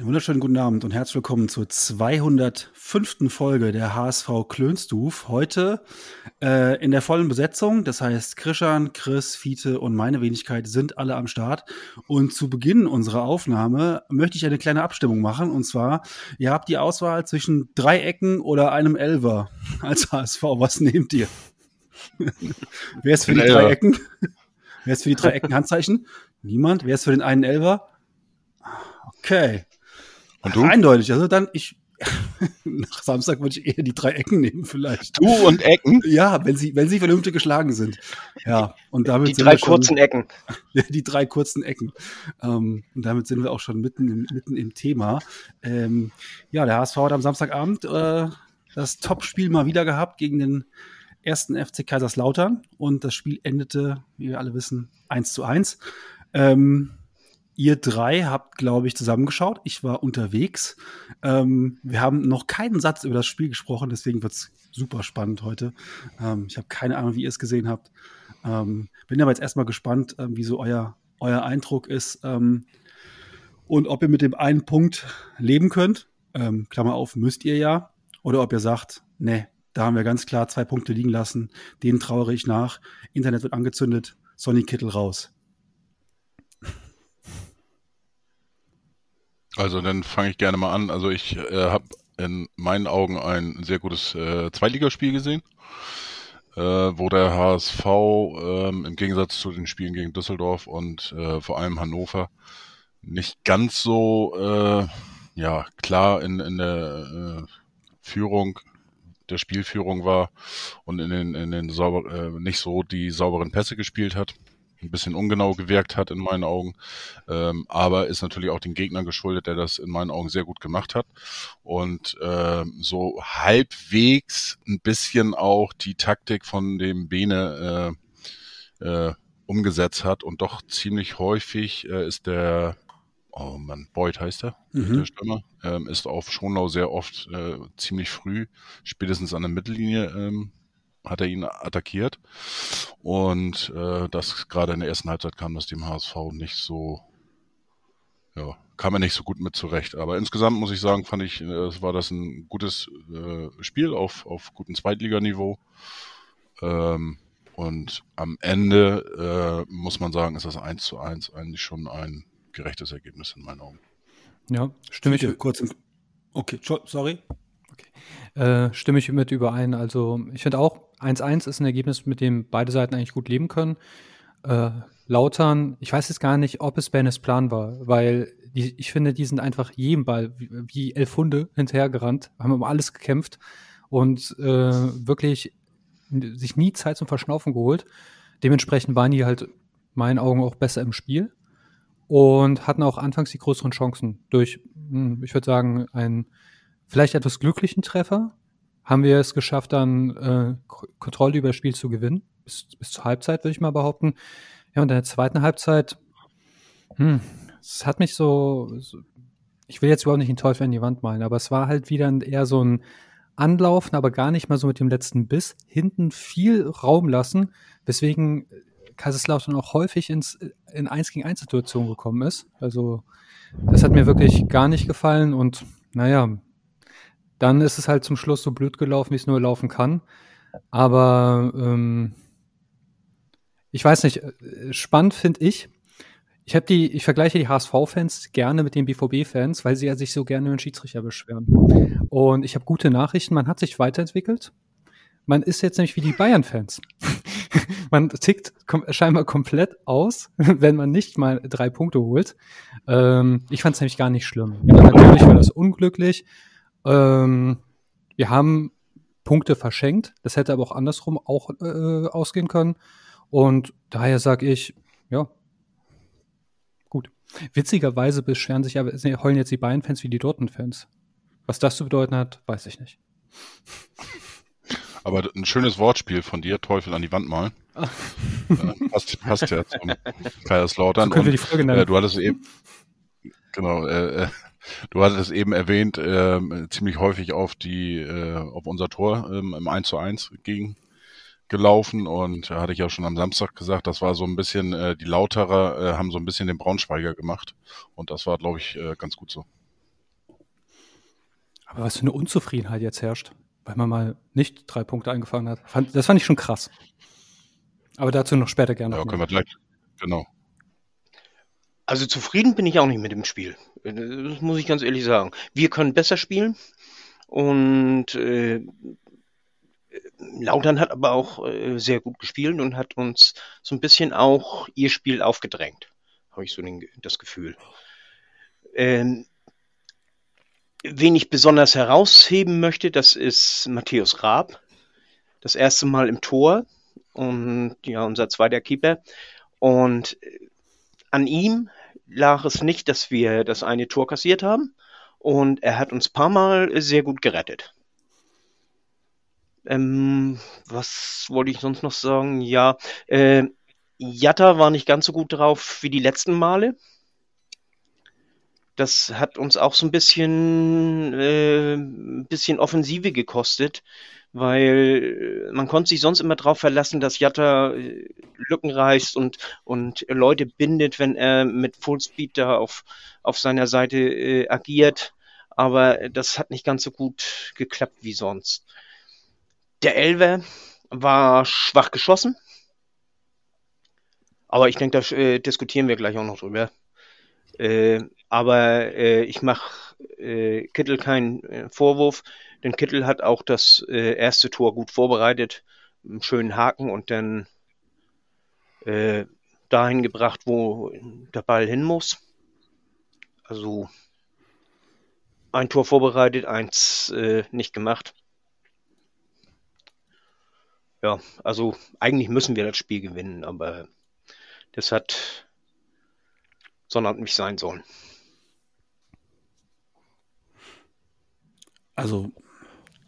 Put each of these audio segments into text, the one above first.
Einen wunderschönen guten Abend und herzlich willkommen zur 205. Folge der HSV Klönstuf. Heute äh, in der vollen Besetzung, das heißt Krishan, Chris, Fiete und meine Wenigkeit sind alle am Start. Und zu Beginn unserer Aufnahme möchte ich eine kleine Abstimmung machen. Und zwar, ihr habt die Auswahl zwischen Dreiecken oder einem Elver als HSV. Was nehmt ihr? Wer ist für die Ein Elfer. Dreiecken? Wer ist für die Dreiecken Handzeichen? Niemand. Wer ist für den einen Elver? Okay. Und du? Eindeutig. Also dann, ich, nach Samstag würde ich eher die drei Ecken nehmen, vielleicht. Du und Ecken? Ja, wenn sie, wenn sie vernünftig geschlagen sind. Ja, und damit Die sind drei wir schon, kurzen Ecken. die drei kurzen Ecken. Ähm, und damit sind wir auch schon mitten im, mitten im Thema. Ähm, ja, der HSV hat am Samstagabend äh, das Topspiel mal wieder gehabt gegen den ersten FC Kaiserslautern. Und das Spiel endete, wie wir alle wissen, 1 zu 1. Ähm, ihr drei habt, glaube ich, zusammengeschaut. Ich war unterwegs. Ähm, wir haben noch keinen Satz über das Spiel gesprochen, deswegen wird es super spannend heute. Ähm, ich habe keine Ahnung, wie ihr es gesehen habt. Ähm, bin aber jetzt erstmal gespannt, ähm, wie so euer, euer Eindruck ist ähm, und ob ihr mit dem einen Punkt leben könnt. Ähm, Klammer auf, müsst ihr ja. Oder ob ihr sagt, nee, da haben wir ganz klar zwei Punkte liegen lassen. Denen trauere ich nach. Internet wird angezündet. Sonny Kittel raus. Also dann fange ich gerne mal an. Also ich äh, habe in meinen Augen ein sehr gutes äh, Zweitligaspiel gesehen, äh, wo der HSV ähm, im Gegensatz zu den Spielen gegen Düsseldorf und äh, vor allem Hannover nicht ganz so äh, ja klar in, in der äh, Führung der Spielführung war und in den, in den sauber, äh, nicht so die sauberen Pässe gespielt hat. Ein bisschen ungenau gewirkt hat in meinen Augen. Ähm, aber ist natürlich auch den Gegnern geschuldet, der das in meinen Augen sehr gut gemacht hat. Und ähm, so halbwegs ein bisschen auch die Taktik von dem Bene äh, äh, umgesetzt hat und doch ziemlich häufig äh, ist der Oh Mann, Boyd heißt er, Mhm. der Stürmer, ähm, ist auf Schonlau sehr oft äh, ziemlich früh, spätestens an der Mittellinie, ähm, hat er ihn attackiert. Und äh, das gerade in der ersten Halbzeit kam das dem HSV nicht so, ja, kam er nicht so gut mit zurecht. Aber insgesamt muss ich sagen, fand ich, äh, es war das ein gutes äh, Spiel auf, auf gutem Zweitliganiveau. Ähm, und am Ende äh, muss man sagen, ist das 1 zu 1 eigentlich schon ein gerechtes Ergebnis in meinen Augen. Ja, stimme ich, kurz. Okay, sorry. äh, stimme ich mit überein. Also ich finde auch, 1-1 ist ein Ergebnis, mit dem beide Seiten eigentlich gut leben können. Äh, Lautern, ich weiß jetzt gar nicht, ob es Bennes Plan war, weil die, ich finde, die sind einfach jedem Ball wie, wie elf Hunde hinterhergerannt, haben um alles gekämpft und äh, wirklich sich nie Zeit zum Verschnaufen geholt. Dementsprechend waren die halt in meinen Augen auch besser im Spiel und hatten auch anfangs die größeren Chancen durch, hm, ich würde sagen, einen vielleicht etwas glücklichen Treffer. Haben wir es geschafft, dann äh, Kontrolle über das Spiel zu gewinnen, bis, bis zur Halbzeit, würde ich mal behaupten. Ja, und in der zweiten Halbzeit, hm, es hat mich so, so, ich will jetzt überhaupt nicht den Teufel in die Wand malen, aber es war halt wieder eher so ein Anlaufen, aber gar nicht mal so mit dem letzten Biss. Hinten viel Raum lassen, weswegen Kaiserslautern auch häufig ins, in 1 gegen 1 Situationen gekommen ist. Also, das hat mir wirklich gar nicht gefallen und naja, dann ist es halt zum Schluss so blöd gelaufen, wie es nur laufen kann. Aber ähm, ich weiß nicht, äh, spannend finde ich. Ich habe die, ich vergleiche die HSV-Fans gerne mit den BVB-Fans, weil sie ja sich so gerne über den Schiedsrichter beschweren. Und ich habe gute Nachrichten, man hat sich weiterentwickelt. Man ist jetzt nämlich wie die Bayern-Fans. man tickt kom scheinbar komplett aus, wenn man nicht mal drei Punkte holt. Ähm, ich fand es nämlich gar nicht schlimm. Ja, natürlich war das unglücklich. Ähm, wir haben Punkte verschenkt. Das hätte aber auch andersrum auch äh, ausgehen können. Und daher sage ich, ja, gut. Witzigerweise beschweren sich aber, heulen jetzt die Bayern-Fans wie die Dortmund-Fans. Was das zu bedeuten hat, weiß ich nicht. Aber ein schönes Wortspiel von dir, Teufel an die Wand malen. äh, passt, passt ja zum Kaiserslautern. So können wir die Folge nennen. Äh, du hattest eben, genau, äh, äh, du hattest eben erwähnt, äh, ziemlich häufig auf die, äh, auf unser Tor ähm, im 1 zu 1 gegen gelaufen und da hatte ich ja schon am Samstag gesagt, das war so ein bisschen, äh, die Lauterer äh, haben so ein bisschen den Braunschweiger gemacht und das war, glaube ich, äh, ganz gut so. Aber was für eine Unzufriedenheit jetzt herrscht, weil man mal nicht drei Punkte eingefangen hat. Fand, das fand ich schon krass. Aber dazu noch später gerne. Ja, können wir gleich. Genau. Also zufrieden bin ich auch nicht mit dem Spiel. Das muss ich ganz ehrlich sagen. Wir können besser spielen und äh, Lautern hat aber auch äh, sehr gut gespielt und hat uns so ein bisschen auch ihr Spiel aufgedrängt, habe ich so den, das Gefühl. Ähm, wen ich besonders herausheben möchte, das ist Matthäus Raab. Das erste Mal im Tor und ja, unser zweiter Keeper. Und äh, an ihm lag es nicht, dass wir das eine Tor kassiert haben. Und er hat uns paar Mal sehr gut gerettet. Ähm, was wollte ich sonst noch sagen? Ja, äh, Jatta war nicht ganz so gut drauf wie die letzten Male. Das hat uns auch so ein bisschen, äh, ein bisschen Offensive gekostet, weil man konnte sich sonst immer darauf verlassen, dass Jatta äh, Lücken reißt und, und Leute bindet, wenn er mit Fullspeed da auf, auf seiner Seite äh, agiert. Aber das hat nicht ganz so gut geklappt wie sonst. Der Elver war schwach geschossen. Aber ich denke, da äh, diskutieren wir gleich auch noch drüber. Äh, aber äh, ich mache äh, Kittel keinen äh, Vorwurf, denn Kittel hat auch das äh, erste Tor gut vorbereitet, einen schönen Haken und dann äh, dahin gebracht, wo der Ball hin muss. Also ein Tor vorbereitet, eins äh, nicht gemacht. Ja, also eigentlich müssen wir das Spiel gewinnen, aber das hat sondern nicht sein sollen. Also,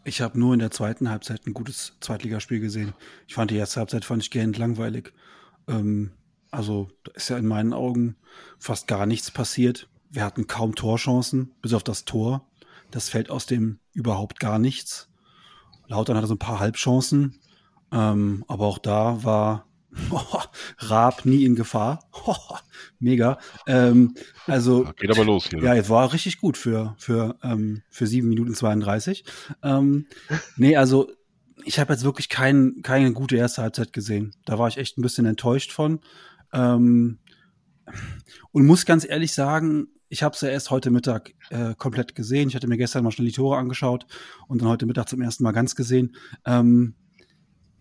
ich habe nur in der zweiten Halbzeit ein gutes Zweitligaspiel gesehen. Ich fand die erste Halbzeit fand ich gähnend langweilig. Ähm, also, da ist ja in meinen Augen fast gar nichts passiert. Wir hatten kaum Torchancen, bis auf das Tor. Das fällt aus dem überhaupt gar nichts. Lautern hatte so ein paar Halbchancen, ähm, aber auch da war oh, Raab nie in Gefahr. Oh, mega. Ähm, also Geht aber los hier. Ja, es war richtig gut für für ähm, für sieben Minuten 32. Ähm, nee, also ich habe jetzt wirklich kein, keine gute erste Halbzeit gesehen. Da war ich echt ein bisschen enttäuscht von. Ähm, und muss ganz ehrlich sagen, ich habe es ja erst heute Mittag äh, komplett gesehen. Ich hatte mir gestern mal schnell die Tore angeschaut und dann heute Mittag zum ersten Mal ganz gesehen. Ähm,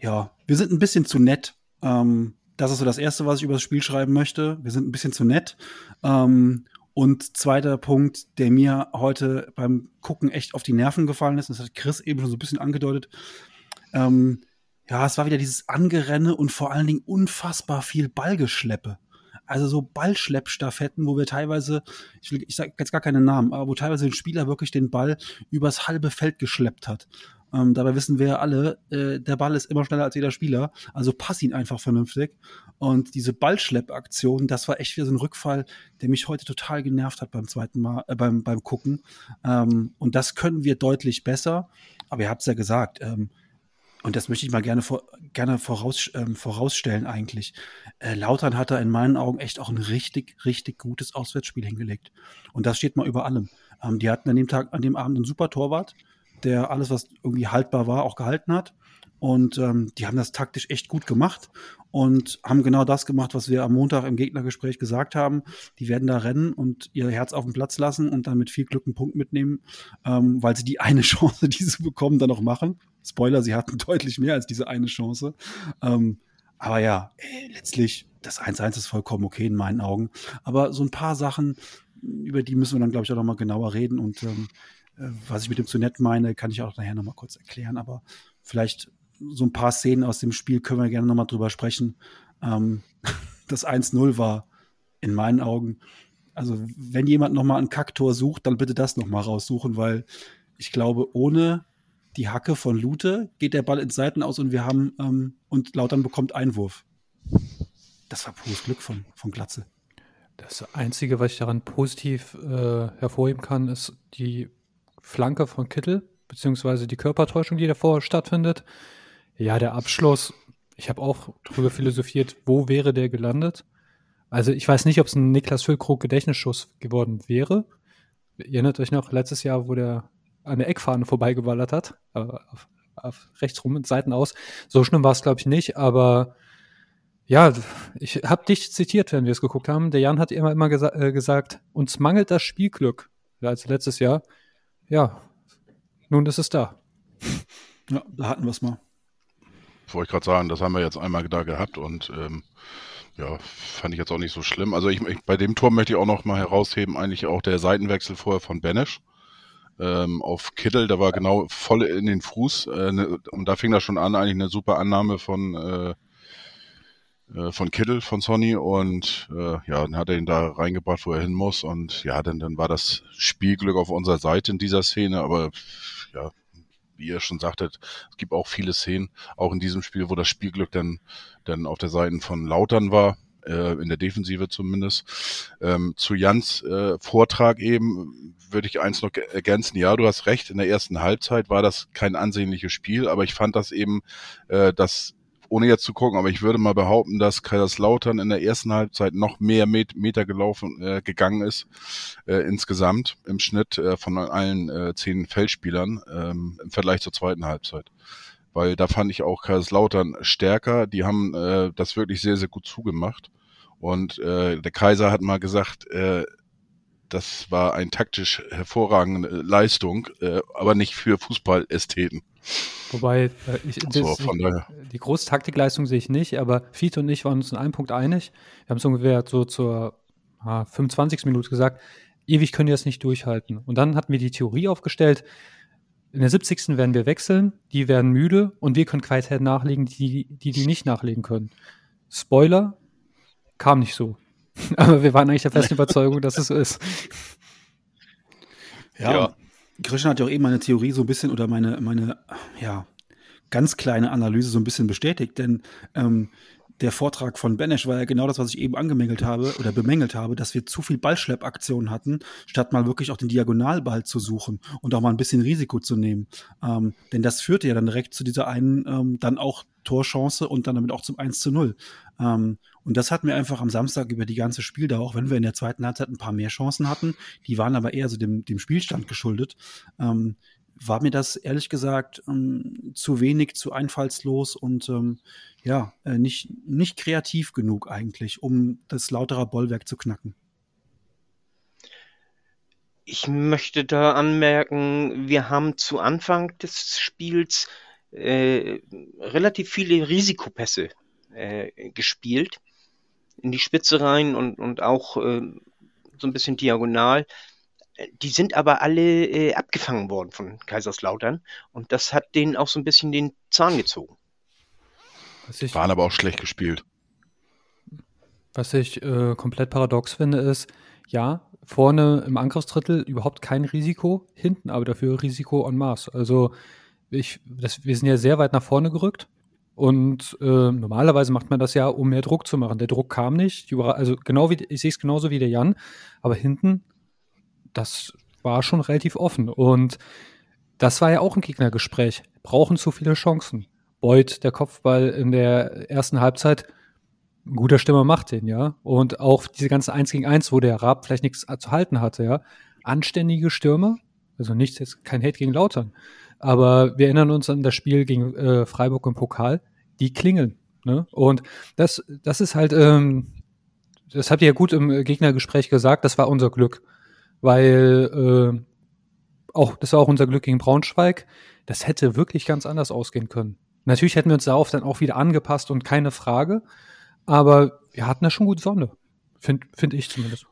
ja, wir sind ein bisschen zu nett. Ähm, das ist so das Erste, was ich über das Spiel schreiben möchte. Wir sind ein bisschen zu nett. Ähm, und zweiter Punkt, der mir heute beim Gucken echt auf die Nerven gefallen ist, das hat Chris eben schon so ein bisschen angedeutet. Ähm, ja, es war wieder dieses Angerenne und vor allen Dingen unfassbar viel Ballgeschleppe. Also so Ballschleppstaffetten, wo wir teilweise, ich, will, ich sage jetzt gar keinen Namen, aber wo teilweise ein Spieler wirklich den Ball übers halbe Feld geschleppt hat. Ähm, dabei wissen wir alle, äh, der Ball ist immer schneller als jeder Spieler, also pass ihn einfach vernünftig. Und diese Ballschleppaktion, das war echt wieder so ein Rückfall, der mich heute total genervt hat beim zweiten Mal, äh, beim, beim Gucken. Ähm, und das können wir deutlich besser. Aber ihr habt es ja gesagt, ähm, und das möchte ich mal gerne, vor, gerne voraus, ähm, vorausstellen eigentlich. Äh, Lautern hat da in meinen Augen echt auch ein richtig, richtig gutes Auswärtsspiel hingelegt. Und das steht mal über allem. Ähm, die hatten an dem Tag, an dem Abend einen super Torwart, der alles, was irgendwie haltbar war, auch gehalten hat. Und ähm, die haben das taktisch echt gut gemacht und haben genau das gemacht, was wir am Montag im Gegnergespräch gesagt haben. Die werden da rennen und ihr Herz auf den Platz lassen und dann mit viel Glück einen Punkt mitnehmen, ähm, weil sie die eine Chance, die sie bekommen, dann noch machen. Spoiler, sie hatten deutlich mehr als diese eine Chance. Ähm, aber ja, ey, letztlich, das 1-1 ist vollkommen okay in meinen Augen. Aber so ein paar Sachen, über die müssen wir dann, glaube ich, auch noch mal genauer reden. Und ähm, äh, was ich mit dem zu nett meine, kann ich auch nachher noch mal kurz erklären. Aber vielleicht so ein paar Szenen aus dem Spiel können wir gerne noch mal drüber sprechen. Ähm, das 1-0 war in meinen Augen, also wenn jemand noch mal ein Kacktor sucht, dann bitte das noch mal raussuchen, weil ich glaube, ohne die Hacke von Lute geht der Ball ins Seiten aus und wir haben ähm, und Lautern bekommt Einwurf. Das war pures Glück von, von Glatze. Das Einzige, was ich daran positiv äh, hervorheben kann, ist die Flanke von Kittel, beziehungsweise die Körpertäuschung, die davor stattfindet. Ja, der Abschluss, ich habe auch drüber philosophiert, wo wäre der gelandet? Also ich weiß nicht, ob es ein Niklas Füllkrug Gedächtnisschuss geworden wäre. Ihr erinnert euch noch, letztes Jahr, wo der an der Eckfahne vorbeigeballert hat, äh, auf, auf rechts rum, Seiten aus. So schlimm war es, glaube ich, nicht, aber ja, ich habe dich zitiert, wenn wir es geguckt haben. Der Jan hat immer, immer gesa äh, gesagt, uns mangelt das Spielglück, als letztes Jahr. Ja, nun ist es da. Ja, da hatten wir es mal. Wollte ich gerade sagen, das haben wir jetzt einmal da gehabt und ähm, ja, fand ich jetzt auch nicht so schlimm. Also ich, ich, bei dem Tor möchte ich auch noch mal herausheben, eigentlich auch der Seitenwechsel vorher von Benesch ähm, auf Kittel, da war genau voll in den Fuß äh, ne, und da fing das schon an, eigentlich eine super Annahme von äh, von Kittel, von Sonny und äh, ja, dann hat er ihn da reingebracht, wo er hin muss und ja, dann, dann war das Spielglück auf unserer Seite in dieser Szene, aber ja, wie ihr schon sagtet, es gibt auch viele Szenen, auch in diesem Spiel, wo das Spielglück dann, dann auf der Seite von Lautern war, äh, in der Defensive zumindest. Ähm, zu Jans äh, Vortrag eben würde ich eins noch ergänzen. Ja, du hast recht, in der ersten Halbzeit war das kein ansehnliches Spiel, aber ich fand das eben, äh, dass ohne jetzt zu gucken, aber ich würde mal behaupten, dass Kaiserslautern in der ersten Halbzeit noch mehr Met Meter gelaufen äh, gegangen ist äh, insgesamt im Schnitt äh, von allen äh, zehn Feldspielern ähm, im Vergleich zur zweiten Halbzeit. Weil da fand ich auch Kaiserslautern stärker. Die haben äh, das wirklich sehr, sehr gut zugemacht. Und äh, der Kaiser hat mal gesagt, äh, das war eine taktisch hervorragende Leistung, äh, aber nicht für Fußballästheten. Wobei, äh, ich, das, so, die, die große Taktikleistung sehe ich nicht, aber Fiete und ich waren uns in einem Punkt einig. Wir haben es ungefähr so zur ah, 25. Minute gesagt, ewig können die das nicht durchhalten. Und dann hatten wir die Theorie aufgestellt, in der 70. werden wir wechseln, die werden müde und wir können Qualität nachlegen, die, die die nicht nachlegen können. Spoiler, kam nicht so. Aber wir waren eigentlich der festen Überzeugung, dass es so ist. Ja, ja. Christian hat ja auch eben meine Theorie so ein bisschen oder meine, meine, ja, ganz kleine Analyse so ein bisschen bestätigt, denn ähm, der Vortrag von Benesch war ja genau das, was ich eben angemängelt habe oder bemängelt habe, dass wir zu viel Ballschleppaktionen hatten, statt mal wirklich auch den Diagonalball zu suchen und auch mal ein bisschen Risiko zu nehmen. Ähm, denn das führte ja dann direkt zu dieser einen ähm, dann auch Torchance und dann damit auch zum 1 zu 0. Ähm, und das hatten wir einfach am Samstag über die ganze Spieldauer, auch wenn wir in der zweiten Halbzeit ein paar mehr Chancen hatten, die waren aber eher so dem, dem Spielstand geschuldet. Ähm, war mir das ehrlich gesagt ähm, zu wenig, zu einfallslos und ähm, ja, äh, nicht, nicht kreativ genug eigentlich, um das lauterer Bollwerk zu knacken. Ich möchte da anmerken, wir haben zu Anfang des Spiels äh, relativ viele Risikopässe äh, gespielt in die Spitze rein und, und auch äh, so ein bisschen diagonal. Die sind aber alle äh, abgefangen worden von Kaiserslautern und das hat denen auch so ein bisschen den Zahn gezogen. Ich, Waren aber auch schlecht gespielt. Was ich äh, komplett paradox finde, ist, ja, vorne im Angriffsdrittel überhaupt kein Risiko, hinten aber dafür Risiko en masse. Also ich, das, wir sind ja sehr weit nach vorne gerückt und äh, normalerweise macht man das ja, um mehr Druck zu machen. Der Druck kam nicht, also genau wie ich sehe es genauso wie der Jan, aber hinten, das war schon relativ offen und das war ja auch ein Gegnergespräch. Brauchen zu viele Chancen. Beuth, der Kopfball in der ersten Halbzeit, ein guter Stimmer macht den, ja. Und auch diese ganzen 1 gegen 1, wo der Raab vielleicht nichts zu halten hatte, ja. Anständige Stürmer, also nichts, jetzt kein Hate gegen Lautern, aber wir erinnern uns an das Spiel gegen äh, Freiburg im Pokal, die klingeln. Ne? Und das, das ist halt, ähm, das habt ihr ja gut im Gegnergespräch gesagt, das war unser Glück. Weil äh, auch, das war auch unser Glück gegen Braunschweig. Das hätte wirklich ganz anders ausgehen können. Natürlich hätten wir uns darauf dann auch wieder angepasst und keine Frage. Aber wir hatten da schon gut Sonne. Finde find ich zumindest.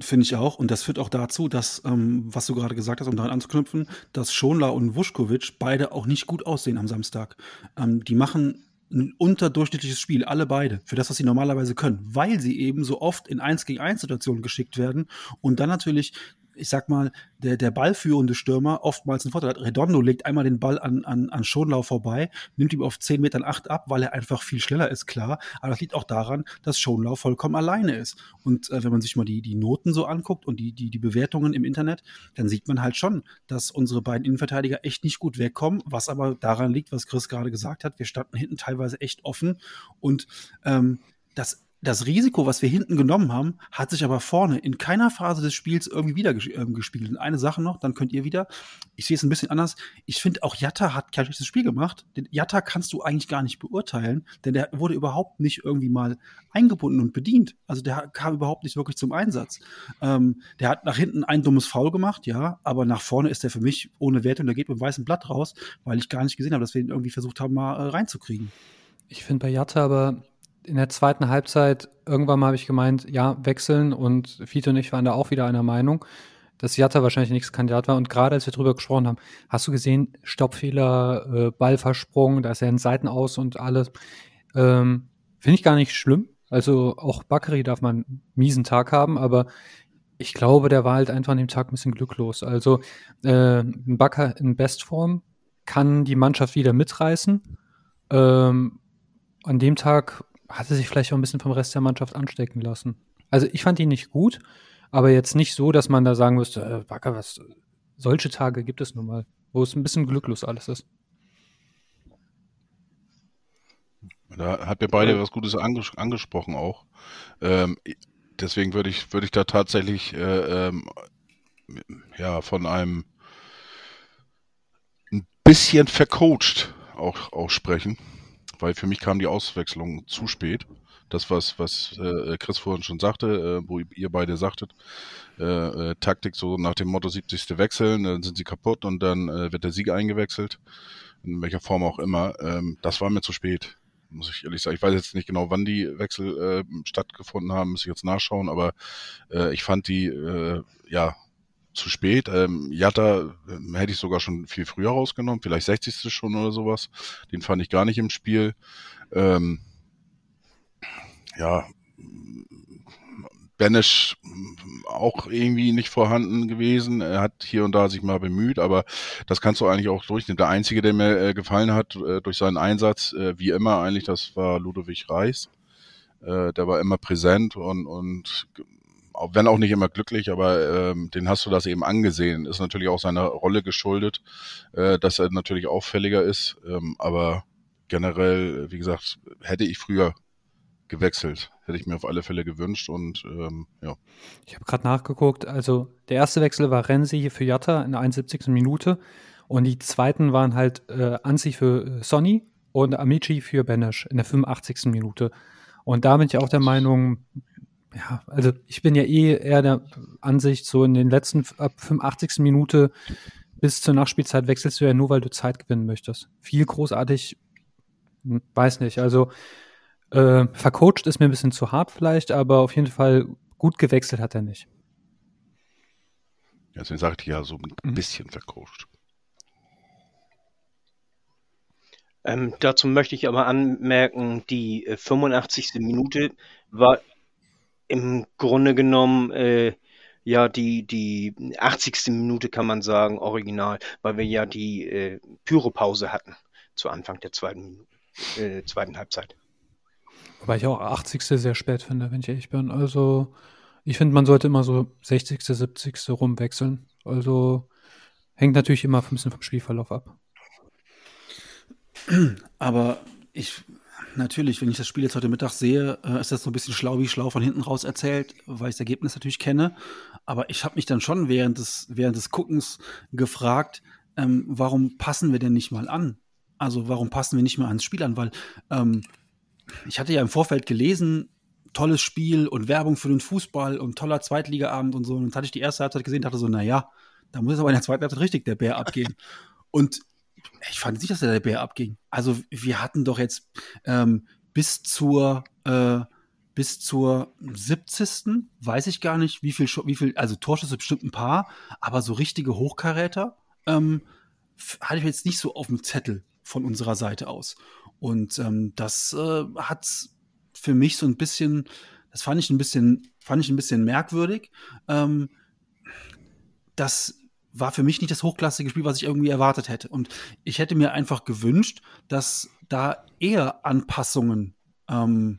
Finde ich auch. Und das führt auch dazu, dass, ähm, was du gerade gesagt hast, um daran anzuknüpfen, dass Schonla und Vuskovic beide auch nicht gut aussehen am Samstag. Ähm, die machen ein unterdurchschnittliches Spiel, alle beide, für das, was sie normalerweise können, weil sie eben so oft in 1 gegen 1 Situationen geschickt werden und dann natürlich ich sag mal, der, der ballführende Stürmer oftmals einen Vorteil hat. Redondo legt einmal den Ball an, an, an Schonlau vorbei, nimmt ihm auf 10 Metern 8 ab, weil er einfach viel schneller ist, klar. Aber das liegt auch daran, dass Schonlau vollkommen alleine ist. Und äh, wenn man sich mal die, die Noten so anguckt und die, die, die Bewertungen im Internet, dann sieht man halt schon, dass unsere beiden Innenverteidiger echt nicht gut wegkommen, was aber daran liegt, was Chris gerade gesagt hat. Wir standen hinten teilweise echt offen und ähm, das das Risiko, was wir hinten genommen haben, hat sich aber vorne in keiner Phase des Spiels irgendwie wieder ähm, gespielt. Und eine Sache noch, dann könnt ihr wieder, ich sehe es ein bisschen anders, ich finde auch Jatta hat kein schlechtes Spiel gemacht. Den Jatta kannst du eigentlich gar nicht beurteilen, denn der wurde überhaupt nicht irgendwie mal eingebunden und bedient. Also der kam überhaupt nicht wirklich zum Einsatz. Ähm, der hat nach hinten ein dummes Foul gemacht, ja, aber nach vorne ist der für mich ohne Wert und der geht mit weißem Blatt raus, weil ich gar nicht gesehen habe, dass wir ihn irgendwie versucht haben, mal äh, reinzukriegen. Ich finde bei Jatta aber in der zweiten Halbzeit, irgendwann mal habe ich gemeint, ja, wechseln und Fito und ich waren da auch wieder einer Meinung, dass Jatta wahrscheinlich nichts Kandidat war. Und gerade als wir drüber gesprochen haben, hast du gesehen, Stoppfehler, äh, Ballversprung, da ist er in Seiten aus und alles. Ähm, Finde ich gar nicht schlimm. Also auch Bakary darf man einen miesen Tag haben, aber ich glaube, der war halt einfach an dem Tag ein bisschen glücklos. Also äh, ein Bakker in Bestform kann die Mannschaft wieder mitreißen. Ähm, an dem Tag hat er sich vielleicht auch ein bisschen vom Rest der Mannschaft anstecken lassen. Also ich fand ihn nicht gut, aber jetzt nicht so, dass man da sagen müsste, äh, Backer, was, solche Tage gibt es nun mal, wo es ein bisschen glücklos alles ist. Da habt ihr beide was Gutes anges angesprochen auch. Ähm, deswegen würde ich, würde ich da tatsächlich äh, ähm, ja, von einem ein bisschen vercoacht auch, auch sprechen weil für mich kam die Auswechslung zu spät. Das, was, was äh, Chris vorhin schon sagte, äh, wo ihr beide sagtet, äh, äh Taktik so nach dem Motto 70. wechseln, dann sind sie kaputt und dann äh, wird der Sieg eingewechselt, in welcher Form auch immer. Ähm, das war mir zu spät, muss ich ehrlich sagen. Ich weiß jetzt nicht genau, wann die Wechsel äh, stattgefunden haben, muss ich jetzt nachschauen, aber ich fand die, ja, zu spät. Ähm, Jatta äh, hätte ich sogar schon viel früher rausgenommen, vielleicht 60. schon oder sowas. Den fand ich gar nicht im Spiel. Ähm, ja, Banish auch irgendwie nicht vorhanden gewesen. Er hat hier und da sich mal bemüht, aber das kannst du eigentlich auch durchnehmen. Der Einzige, der mir äh, gefallen hat äh, durch seinen Einsatz, äh, wie immer eigentlich, das war Ludwig Reis. Äh, der war immer präsent und, und wenn auch nicht immer glücklich, aber ähm, den hast du das eben angesehen. Ist natürlich auch seiner Rolle geschuldet, äh, dass er natürlich auffälliger ist. Ähm, aber generell, wie gesagt, hätte ich früher gewechselt. Hätte ich mir auf alle Fälle gewünscht und ähm, ja. Ich habe gerade nachgeguckt, also der erste Wechsel war Renzi hier für Jatta in der 71. Minute und die zweiten waren halt äh, Anzi für äh, Sonny und Amici für Benesch in der 85. Minute. Und da bin ich auch der Meinung, ja, also ich bin ja eh eher der Ansicht, so in den letzten, ab 85. Minute bis zur Nachspielzeit wechselst du ja nur, weil du Zeit gewinnen möchtest. Viel großartig, hm, weiß nicht. Also äh, vercoacht ist mir ein bisschen zu hart vielleicht, aber auf jeden Fall gut gewechselt hat er nicht. Ja, deswegen sagte ich ja so ein mhm. bisschen vercoacht. Ähm, dazu möchte ich aber anmerken, die 85. Äh, Minute war im Grunde genommen äh, ja die, die 80. Minute kann man sagen, original, weil wir ja die äh, Pyropause hatten zu Anfang der zweiten, äh, zweiten Halbzeit. Wobei ich auch 80. sehr spät finde, wenn ich ehrlich bin. Also ich finde, man sollte immer so 60., 70. rumwechseln. Also hängt natürlich immer ein bisschen vom Spielverlauf ab. Aber ich natürlich, wenn ich das Spiel jetzt heute Mittag sehe, äh, ist das so ein bisschen schlau wie schlau von hinten raus erzählt, weil ich das Ergebnis natürlich kenne. Aber ich habe mich dann schon während des, während des Guckens gefragt, ähm, warum passen wir denn nicht mal an? Also warum passen wir nicht mal ans Spiel an? Weil ähm, ich hatte ja im Vorfeld gelesen, tolles Spiel und Werbung für den Fußball und toller Zweitligaabend und so. Und dann hatte ich die erste Halbzeit gesehen und dachte so, na ja, da muss es aber in der zweiten Halbzeit richtig der Bär abgehen. und ich fand nicht, dass der Bär abging. Also wir hatten doch jetzt ähm, bis zur äh, bis zur 70. weiß ich gar nicht, wie viel, wie viel, also Torschüsse bestimmt ein paar, aber so richtige Hochkaräter ähm, hatte ich jetzt nicht so auf dem Zettel von unserer Seite aus. Und ähm, das äh, hat für mich so ein bisschen, das fand ich ein bisschen, fand ich ein bisschen merkwürdig. Ähm, das war für mich nicht das hochklassige Spiel, was ich irgendwie erwartet hätte. Und ich hätte mir einfach gewünscht, dass da eher Anpassungen ähm,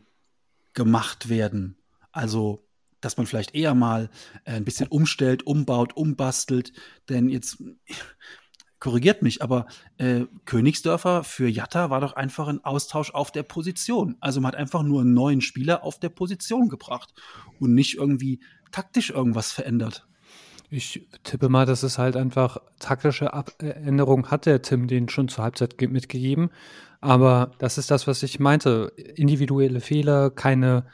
gemacht werden. Also, dass man vielleicht eher mal äh, ein bisschen umstellt, umbaut, umbastelt. Denn jetzt korrigiert mich, aber äh, Königsdörfer für Jatta war doch einfach ein Austausch auf der Position. Also man hat einfach nur einen neuen Spieler auf der Position gebracht und nicht irgendwie taktisch irgendwas verändert. Ich tippe mal, dass es halt einfach taktische Ab Änderungen hat der Tim den schon zur Halbzeit mitgegeben. Aber das ist das, was ich meinte. Individuelle Fehler, keine,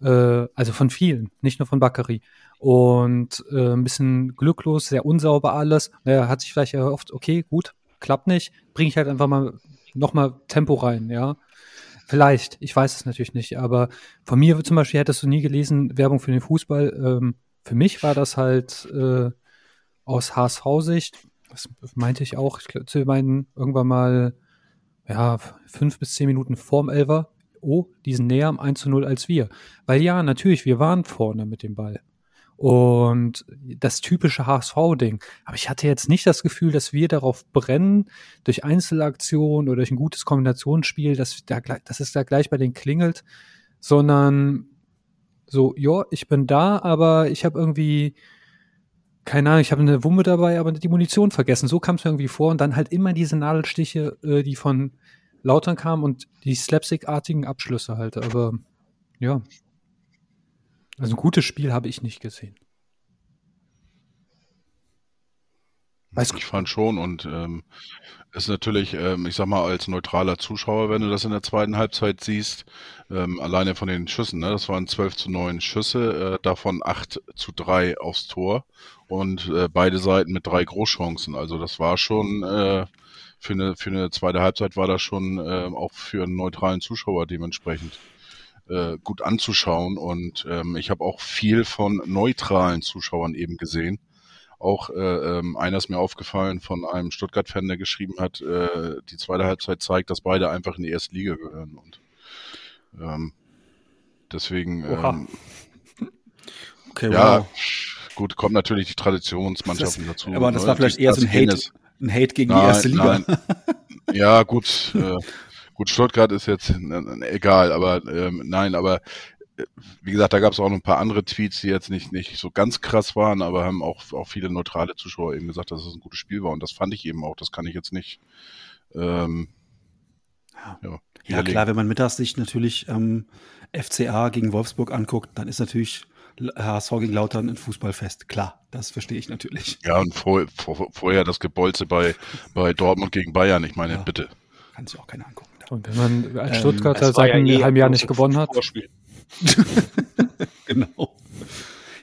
äh, also von vielen, nicht nur von Bakary. Und äh, ein bisschen glücklos, sehr unsauber alles. Er hat sich vielleicht erhofft, okay, gut, klappt nicht, bringe ich halt einfach mal nochmal Tempo rein, ja. Vielleicht, ich weiß es natürlich nicht, aber von mir zum Beispiel hättest du nie gelesen, Werbung für den Fußball. Ähm, für mich war das halt äh, aus HSV-Sicht, das meinte ich auch, ich zu meinen irgendwann mal, ja, fünf bis zehn Minuten vorm Elver, oh, die sind näher am 1 zu 0 als wir. Weil ja, natürlich, wir waren vorne mit dem Ball. Und das typische HSV-Ding. Aber ich hatte jetzt nicht das Gefühl, dass wir darauf brennen, durch Einzelaktionen oder durch ein gutes Kombinationsspiel, dass, da, dass es da gleich bei denen klingelt, sondern so, ja, ich bin da, aber ich habe irgendwie, keine Ahnung, ich habe eine Wumpe dabei, aber die Munition vergessen. So kam es mir irgendwie vor und dann halt immer diese Nadelstiche, äh, die von Lautern kamen und die slapstick-artigen Abschlüsse halt. Aber ja, also ein gutes Spiel habe ich nicht gesehen. Weiß ich fand schon und ähm, ist natürlich, ähm, ich sag mal, als neutraler Zuschauer, wenn du das in der zweiten Halbzeit siehst, ähm, alleine von den Schüssen, ne, das waren 12 zu 9 Schüsse, äh, davon 8 zu 3 aufs Tor und äh, beide Seiten mit drei Großchancen. Also das war schon äh, für eine, für eine zweite Halbzeit war das schon äh, auch für einen neutralen Zuschauer dementsprechend äh, gut anzuschauen. Und ähm, ich habe auch viel von neutralen Zuschauern eben gesehen. Auch äh, ähm, einer ist mir aufgefallen von einem Stuttgart-Fan, der geschrieben hat, äh, die zweite Halbzeit zeigt, dass beide einfach in die erste Liga gehören. Und ähm, deswegen ähm, Okay, ja, wow. gut, kommt natürlich die Traditionsmannschaften Das- dazu. aber das ne? war vielleicht Die- eher so ein Hate, ein Hate gegen die Nein, erste Liga. nein. Ja, gut, äh, gut, Stuttgart ist jetzt äh, egal, aber ähm, nein, aber wie gesagt, da gab es auch noch ein paar andere Tweets, die jetzt nicht, nicht so ganz krass waren, aber haben auch, auch viele neutrale Zuschauer eben gesagt, dass es ein gutes Spiel war. Und das fand ich eben auch. Das kann ich jetzt nicht. Ähm, Ja. ja, Ja, widerlegen. klar, wenn man mittags sich natürlich ähm, FCA gegen Wolfsburg anguckt, dann ist natürlich HSV gegen Lautern ein Fußballfest. Klar, das verstehe ich natürlich. Ja, und vor, vor, vorher das Gebolze bei, bei Dortmund gegen Bayern. Ich meine, Ja. bitte. Kann sich auch keiner angucken. Und wenn man als Ähm, Stuttgarter war seit einem eh halben Jahr nicht gewonnen hat, Vorspiel. Genau.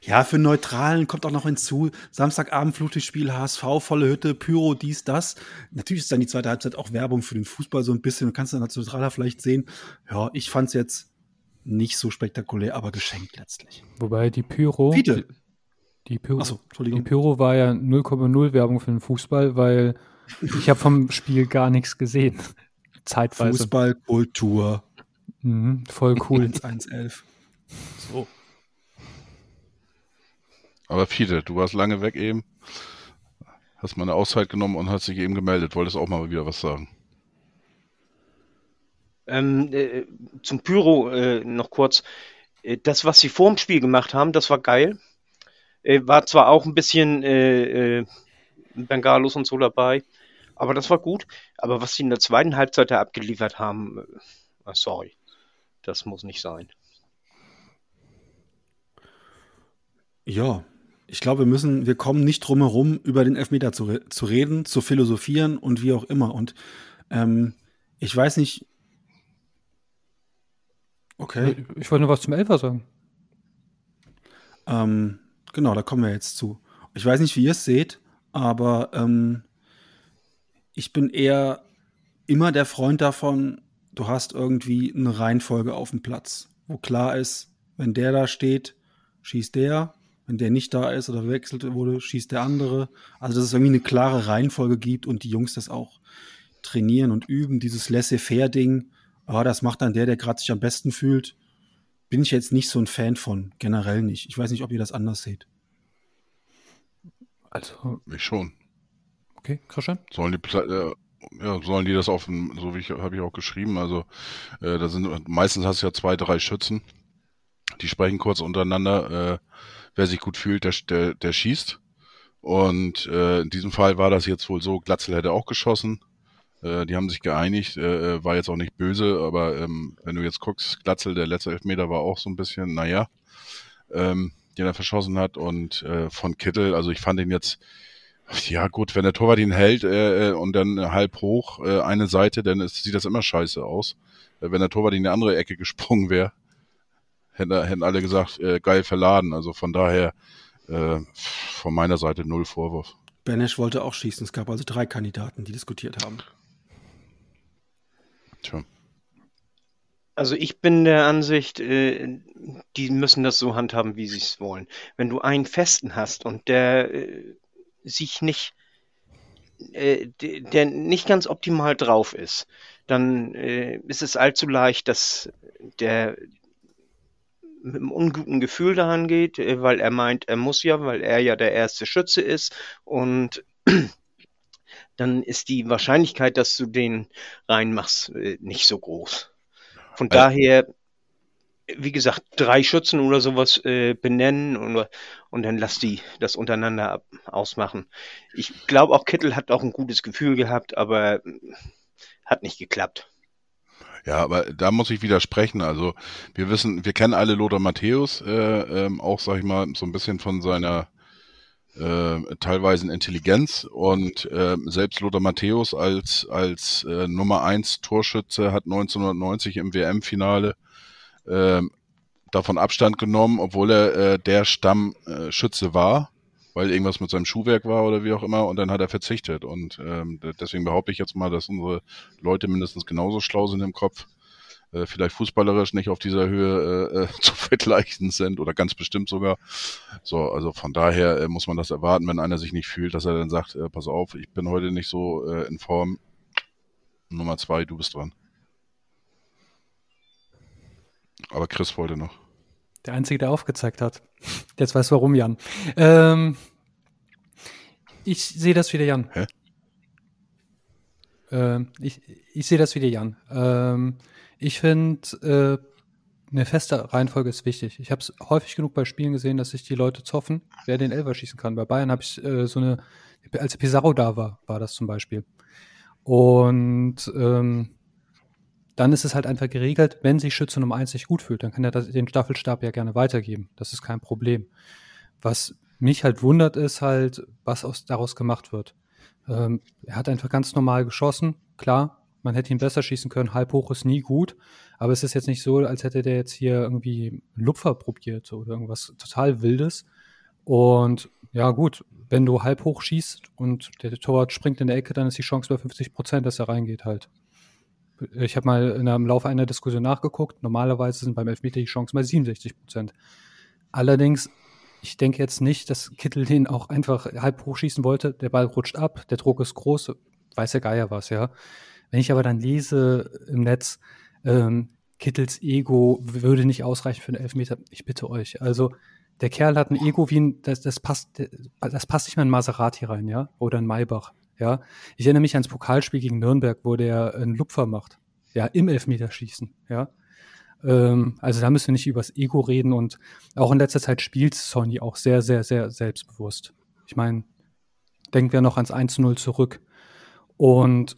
Ja, für Neutralen kommt auch noch hinzu, Samstagabend Flutlichtspiel, HSV, volle Hütte, Pyro, dies, das. Natürlich ist dann die zweite Halbzeit auch Werbung für den Fußball so ein bisschen. Du kannst dann als Neutraler vielleicht sehen, ja, ich fand's jetzt nicht so spektakulär, aber geschenkt letztlich. wobei die Pyro, Bitte. die Pyro, Achso, die. Pyro war ja 0,0 Werbung für den Fußball, weil ich habe vom Spiel gar nichts gesehen. Zeitweise. Fußball, Kultur, Mhm, voll cool. 1-1-11. So. Aber Fiete, du warst lange weg eben. Hast mal eine Auszeit genommen und hast dich eben gemeldet. Wolltest auch mal wieder was sagen. Ähm, äh, zum Pyro äh, noch kurz. Äh, Das, was sie vor dem Spiel gemacht haben, das war geil. Äh, war zwar auch ein bisschen äh, äh, Bengalos und so dabei, aber das war gut. Aber was sie in der zweiten Halbzeit da abgeliefert haben, sorry, das muss nicht sein. Ja, ich glaube, wir müssen, wir kommen nicht drum herum, über den Elfmeter zu, re zu reden, zu philosophieren und wie auch immer. Und ähm, ich weiß nicht. Okay. Ich wollte nur was zum Elfer sagen. Ähm, genau, da kommen wir jetzt zu. Ich weiß nicht, wie ihr es seht, aber ähm, ich bin eher immer der Freund davon, du hast irgendwie eine Reihenfolge auf dem Platz, wo klar ist, wenn der da steht, schießt der, wenn der nicht da ist oder gewechselt wurde, schießt der andere. Also, dass es irgendwie eine klare Reihenfolge gibt und die Jungs das auch trainieren und üben, dieses Laissez-faire-Ding, ah, das macht dann der, der gerade sich am besten fühlt bin ich jetzt nicht so ein Fan von, generell nicht. Ich weiß nicht, ob ihr das anders seht. Also, Ich schon. okay, Christian? Sollen die, äh, ja, sollen die das dem, so wie ich, habe ich auch geschrieben, also äh, da sind meistens hast du ja zwei, drei Schützen, die sprechen kurz untereinander, äh, wer sich gut fühlt, der, der, der schießt. Und äh, in diesem Fall war das jetzt wohl so, Glatzel hätte auch geschossen. Äh, die haben sich geeinigt, äh, äh, war jetzt auch nicht böse, aber ähm, wenn du jetzt guckst, Glatzel, der letzte Elfmeter war auch so ein bisschen, naja, ähm, den er verschossen hat. Und äh, von Kittel, also ich fand ihn jetzt, ja gut, wenn der Torwart ihn hält äh, äh, und dann halb hoch äh, eine Seite, dann ist, sieht das immer scheiße aus. Äh, wenn der Torwart in die andere Ecke gesprungen wäre, hätten, hätten alle gesagt, äh, geil verladen. Also von daher äh, von meiner Seite null Vorwurf. Benesch wollte auch schießen. Es gab also drei Kandidaten, die diskutiert haben. Tja. Also ich bin der Ansicht, äh, die müssen das so handhaben, wie sie es wollen. Wenn du einen Festen hast und der äh, sich nicht, äh, de- der nicht ganz optimal drauf ist, dann äh, ist es allzu leicht, dass der mit einem unguten Gefühl daran geht, äh, weil er meint, er muss ja, weil er ja der erste Schütze ist und dann ist die Wahrscheinlichkeit, dass du den reinmachst, äh, nicht so groß. Von Also- daher, wie gesagt, drei Schützen oder sowas äh, benennen und, und dann lass die das untereinander ab, ausmachen. Ich glaube auch Kittel hat auch ein gutes Gefühl gehabt, aber äh, hat nicht geklappt. Ja, aber da muss ich widersprechen. Also wir wissen, wir kennen alle Lothar Matthäus, äh, ähm, auch sag ich mal so ein bisschen von seiner äh, teilweise Intelligenz und äh, selbst Lothar Matthäus als als äh, Nummer eins Torschütze hat 1990 im WM-Finale äh, davon Abstand genommen, obwohl er äh, der Stammschütze äh, war, weil irgendwas mit seinem Schuhwerk war oder wie auch immer und dann hat er verzichtet und ähm, de- deswegen behaupte ich jetzt mal, dass unsere Leute mindestens genauso schlau sind im Kopf, äh, vielleicht fußballerisch nicht auf dieser Höhe äh, äh, zu vergleichen sind oder ganz bestimmt sogar. So, also von daher äh, muss man das erwarten, wenn einer sich nicht fühlt, dass er dann sagt, äh, pass auf, ich bin heute nicht so in Form. Nummer zwei, du bist dran. Aber Chris wollte noch. Der Einzige, der aufgezeigt hat. Jetzt weiß warum, Jan. Ähm, ich sehe das wieder, Jan. Hä? Ähm, ich ich sehe das wieder, Jan. Ähm, ich finde, äh, eine feste Reihenfolge ist wichtig. Ich habe es häufig genug bei Spielen gesehen, dass sich die Leute zoffen, wer den Elfer schießen kann. Bei Bayern habe ich äh, so eine, als Pizarro da war, war das zum Beispiel. Und ähm, dann ist es halt einfach geregelt, wenn sich Schütze Nummer 1 sich gut fühlt, dann kann er das, den Staffelstab ja gerne weitergeben. Das ist kein Problem. Was mich halt wundert, ist halt, was aus, daraus gemacht wird. Ähm, er hat einfach ganz normal geschossen. Klar, man hätte ihn besser schießen können. Halb hoch ist nie gut. Aber es ist jetzt nicht so, als hätte der jetzt hier irgendwie Lupfer probiert oder irgendwas total Wildes. Und ja, gut, wenn du halb hoch schießt und der Torwart springt in der Ecke, dann ist die Chance bei 50 Prozent, dass er reingeht halt. Ich habe mal einem Laufe einer Diskussion nachgeguckt. Normalerweise sind beim Elfmeter die Chancen bei 67 Prozent. Allerdings, ich denke jetzt nicht, dass Kittel den auch einfach halb hochschießen wollte. Der Ball rutscht ab, der Druck ist groß, weiß der Geier was, ja. Wenn ich aber dann lese im Netz, ähm, Kittels Ego würde nicht ausreichen für einen Elfmeter, ich bitte euch. Also, der Kerl hat ein Ego wie ein, das, das passt, das passt nicht mal in Maserati rein, ja, oder in Maybach. Ja, ich erinnere mich ans Pokalspiel gegen Nürnberg, wo der einen Lupfer macht. Ja, im Elfmeterschießen. Ja, ähm, also da müssen wir nicht übers Ego reden und auch in letzter Zeit spielt Sony auch sehr, sehr, sehr selbstbewusst. Ich meine, denken wir noch ans 1-0 zurück. Und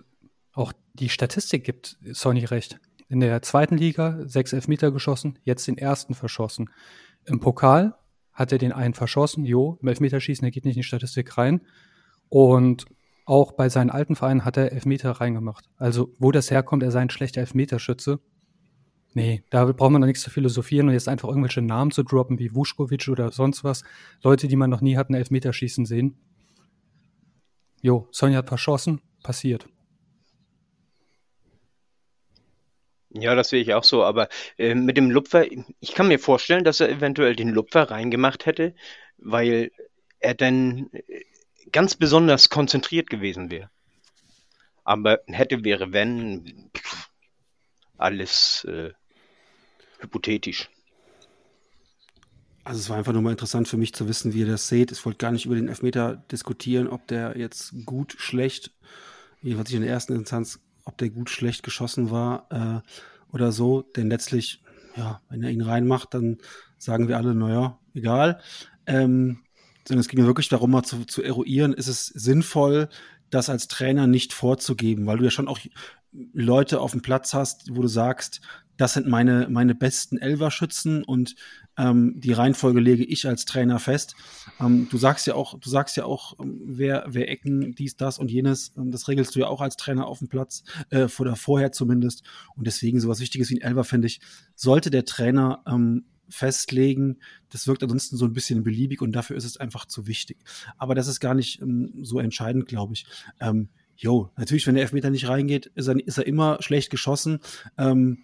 auch die Statistik gibt Sony recht. In der zweiten Liga sechs Elfmeter geschossen, jetzt den ersten verschossen. Im Pokal hat er den einen verschossen, jo, im Elfmeterschießen, der geht nicht in die Statistik rein. Und auch bei seinen alten Vereinen hat er Elfmeter reingemacht. Also, wo das herkommt, er sei ein schlechter Elfmeterschütze. Nee, da braucht man doch nichts zu philosophieren und jetzt einfach irgendwelche Namen zu droppen, wie Vuskovic oder sonst was. Leute, die man noch nie hat, einen Elfmeterschießen sehen. Jo, Sonja hat verschossen, passiert. Ja, das sehe ich auch so, aber äh, mit dem Lupfer, ich kann mir vorstellen, dass er eventuell den Lupfer reingemacht hätte, weil er dann äh, ganz besonders konzentriert gewesen wäre. Aber hätte, wäre, wenn, pff, alles äh, hypothetisch. Also es war einfach nur mal interessant für mich zu wissen, wie ihr das seht. Ich wollte gar nicht über den Elfmeter diskutieren, ob der jetzt gut, schlecht, jedenfalls in der ersten Instanz, ob der gut, schlecht geschossen war äh, oder so. Denn letztlich, ja, wenn er ihn reinmacht, dann sagen wir alle, naja, egal. Ähm, sondern es ging wirklich darum, mal zu, zu eruieren, ist es sinnvoll, das als Trainer nicht vorzugeben, weil du ja schon auch Leute auf dem Platz hast, wo du sagst, das sind meine, meine besten Elverschützen und ähm, die Reihenfolge lege ich als Trainer fest. Ähm, du sagst ja auch, du sagst ja auch, ähm, wer, wer Ecken, dies, das und jenes, ähm, das regelst du ja auch als Trainer auf dem Platz, äh, oder vorher zumindest. Und deswegen sowas Wichtiges wie ein Elver, finde ich, sollte der Trainer ähm, festlegen. Das wirkt ansonsten so ein bisschen beliebig und dafür ist es einfach zu wichtig. Aber das ist gar nicht ähm, so entscheidend, glaube ich. Ähm, jo, natürlich, wenn der Elfmeter nicht reingeht, ist er, ist er immer schlecht geschossen. Ähm,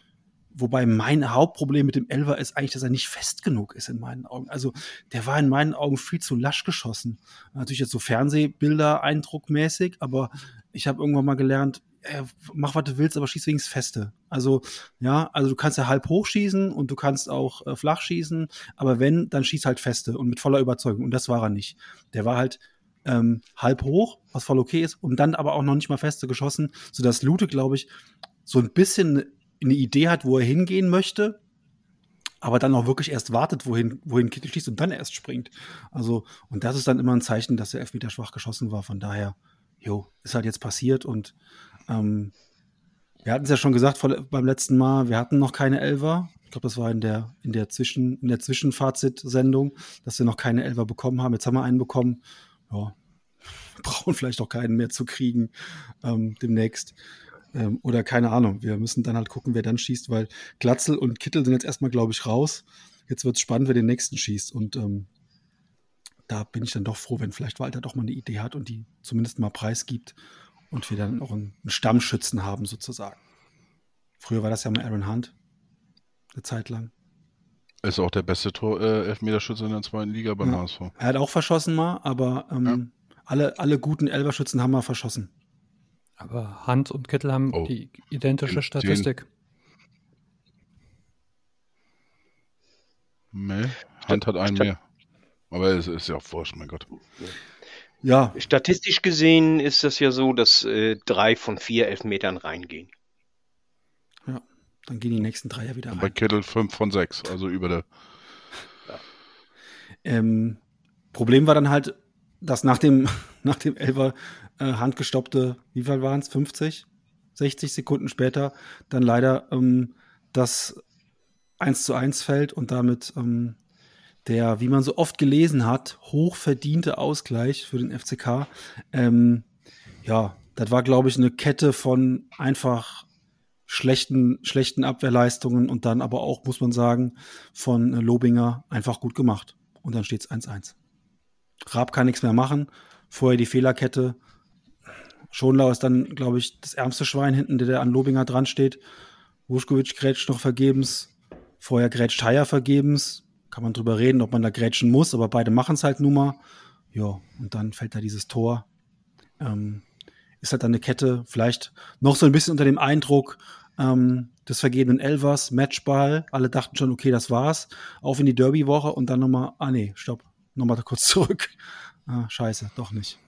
wobei mein Hauptproblem mit dem Elver ist eigentlich, dass er nicht fest genug ist in meinen Augen. Also der war in meinen Augen viel zu lasch geschossen. Natürlich jetzt so Fernsehbilder eindruckmäßig, aber ich habe irgendwann mal gelernt, äh, mach was du willst, aber schieß wenigstens feste. Also, ja, also du kannst ja halb hoch schießen und du kannst auch äh, flach schießen, aber wenn, dann schieß halt feste und mit voller Überzeugung. Und das war er nicht. Der war halt ähm, halb hoch, was voll okay ist, und dann aber auch noch nicht mal feste geschossen, sodass Lute, glaube ich, so ein bisschen eine Idee hat, wo er hingehen möchte, aber dann auch wirklich erst wartet, wohin, wohin Kittel schießt und dann erst springt. Also, und das ist dann immer ein Zeichen, dass der Elfmeter schwach geschossen war. Von daher, jo, ist halt jetzt passiert und ähm, wir hatten es ja schon gesagt vor, beim letzten Mal, wir hatten noch keine Elfer. Ich glaube, das war in der, in der Zwischen, der Zwischenfazit-Sendung, dass wir noch keine Elfer bekommen haben. Jetzt haben wir einen bekommen. Ja, brauchen vielleicht auch keinen mehr zu kriegen ähm, demnächst. Ähm, oder keine Ahnung. Wir müssen dann halt gucken, wer dann schießt, weil Glatzel und Kittel sind jetzt erstmal, glaube ich, raus. Jetzt wird es spannend, wer den nächsten schießt. Und ähm, da bin ich dann doch froh, wenn vielleicht Walter doch mal eine Idee hat und die zumindest mal preisgibt und wir dann auch einen, Stammschützen haben sozusagen. Früher war das ja mal Aaron Hunt, eine Zeit lang. Ist auch der beste Tor, äh, Elfmeterschütze in der zweiten Liga beim ja. HSV. Er hat auch verschossen mal, aber ähm, ja. alle, alle guten Elberschützen haben mal verschossen. Aber Hunt und Kittel haben oh. die identische Statistik. Nee, Hunt hat einen mehr. Aber es ist ja auch wurscht, mein Gott. Ja. Statistisch gesehen ist das ja so, dass äh, drei von vier Elfmetern reingehen. Ja, dann gehen die nächsten drei ja wieder rein. Bei Kittel fünf von sechs, also über der. Ja. Ähm, Problem war dann halt, dass nach dem, nach dem Elfer äh, handgestoppte, wie viel waren es? 50? 60 Sekunden später dann leider ähm, das 1 zu 1 fällt und damit ähm, der, wie man so oft gelesen hat, hochverdiente Ausgleich für den FCK. Ähm, ja, das war, glaube ich, eine Kette von einfach schlechten, schlechten Abwehrleistungen und dann aber auch, muss man sagen, von Lobinger einfach gut gemacht. Und dann steht es 1-1. Raab kann nichts mehr machen. Vorher die Fehlerkette. Schonlau ist dann, glaube ich, das ärmste Schwein hinten, der, der an Lobinger dran steht. Wuschkowitsch grätscht noch vergebens. Vorher grätscht Haier vergebens kann man drüber reden, ob man da grätschen muss, aber beide machen es halt nun mal. Ja, und dann fällt da dieses Tor. Ähm, ist halt dann eine Kette, vielleicht noch so ein bisschen unter dem Eindruck ähm, des vergebenen Elvers, Matchball. Alle dachten schon, okay, das war's. Auf in die Derby-Woche und dann nochmal, ah nee, stopp, nochmal kurz zurück. Ah, scheiße, doch nicht.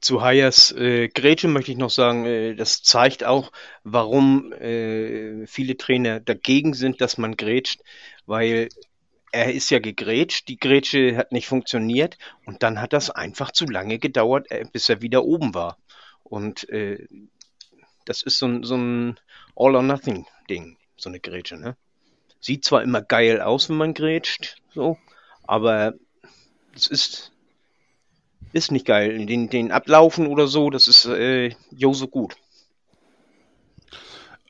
Zu Hayers äh, Grätsche möchte ich noch sagen, äh, das zeigt auch, warum äh, viele Trainer dagegen sind, dass man grätscht weil er ist ja gegrätscht, die Grätsche hat nicht funktioniert und dann hat das einfach zu lange gedauert, äh, bis er wieder oben war. Und äh, das ist so, so ein All-or-Nothing-Ding, so eine Grätsche. Ne? Sieht zwar immer geil aus, wenn man grätscht, so, aber es ist, ist nicht geil. Den, den Ablaufen oder so, das ist äh, jo so gut.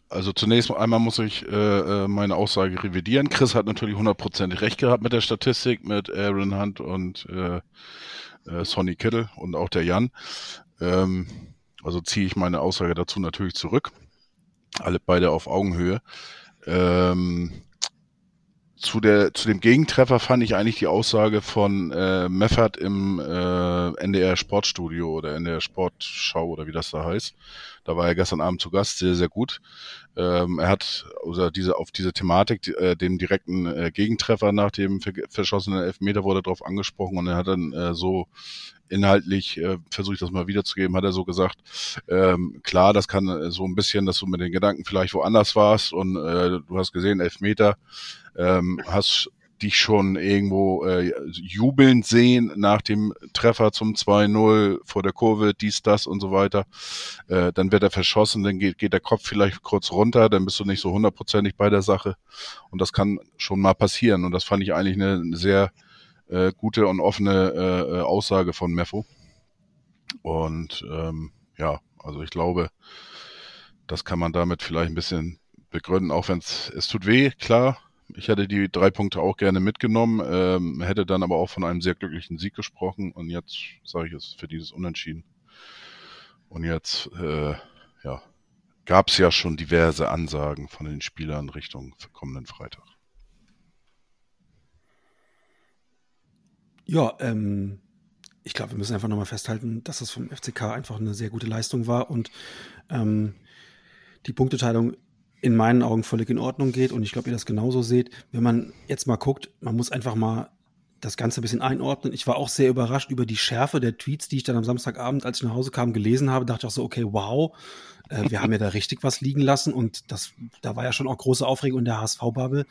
Also zunächst einmal muss ich äh, äh, meine Aussage revidieren. Chris hat natürlich hundertprozentig recht gehabt mit der Statistik, mit Aaron Hunt und äh, äh, Sonny Kittle und auch der Jan. Ähm, also ziehe ich meine Aussage dazu natürlich zurück. Alle beide auf Augenhöhe. Ähm, zu der zu dem Gegentreffer fand ich eigentlich die Aussage von äh, Meffert im äh, NDR Sportstudio oder NDR Sportschau oder wie das da heißt. Da war er gestern Abend zu Gast, sehr sehr gut. Ähm, er hat oder diese auf diese Thematik, äh, den direkten äh, Gegentreffer nach dem verschossenen Elfmeter wurde darauf angesprochen und er hat dann äh, so inhaltlich, äh, versuche ich das mal wiederzugeben, hat er so gesagt, ähm, klar, das kann äh, so ein bisschen, dass du mit den Gedanken vielleicht woanders warst und äh, du hast gesehen, elf Meter, ähm, hast dich schon irgendwo äh, jubeln sehen nach dem Treffer zum 2-0 vor der Kurve, dies, das und so weiter. Äh, dann wird er verschossen, dann geht, geht der Kopf vielleicht kurz runter, dann bist du nicht so hundertprozentig bei der Sache. Und das kann schon mal passieren. Und das fand ich eigentlich eine, sehr äh, gute und offene äh, äh, Aussage von Meffo. Und ähm, ja, also ich glaube, das kann man damit vielleicht ein bisschen begründen, auch wenn es tut weh, klar. Ich hätte die drei Punkte auch gerne mitgenommen, ähm, hätte dann aber auch von einem sehr glücklichen Sieg gesprochen und jetzt sage ich es für dieses Unentschieden. Und jetzt, äh, ja, gab es ja schon diverse Ansagen von den Spielern Richtung kommenden Freitag. Ja, ähm, ich glaube, wir müssen einfach nochmal festhalten, dass das vom FCK einfach eine sehr gute Leistung war und ähm, die Punkteteilung in meinen Augen völlig in Ordnung geht und ich glaube, ihr das genauso seht. Wenn man jetzt mal guckt, man muss einfach mal das Ganze ein bisschen einordnen. Ich war auch sehr überrascht über die Schärfe der Tweets, die ich dann am Samstagabend, als ich nach Hause kam, gelesen habe. Dachte ich auch so, okay, wow, äh, wir haben ja da richtig was liegen lassen und das, da war ja schon auch große Aufregung in der HSV-Bubble.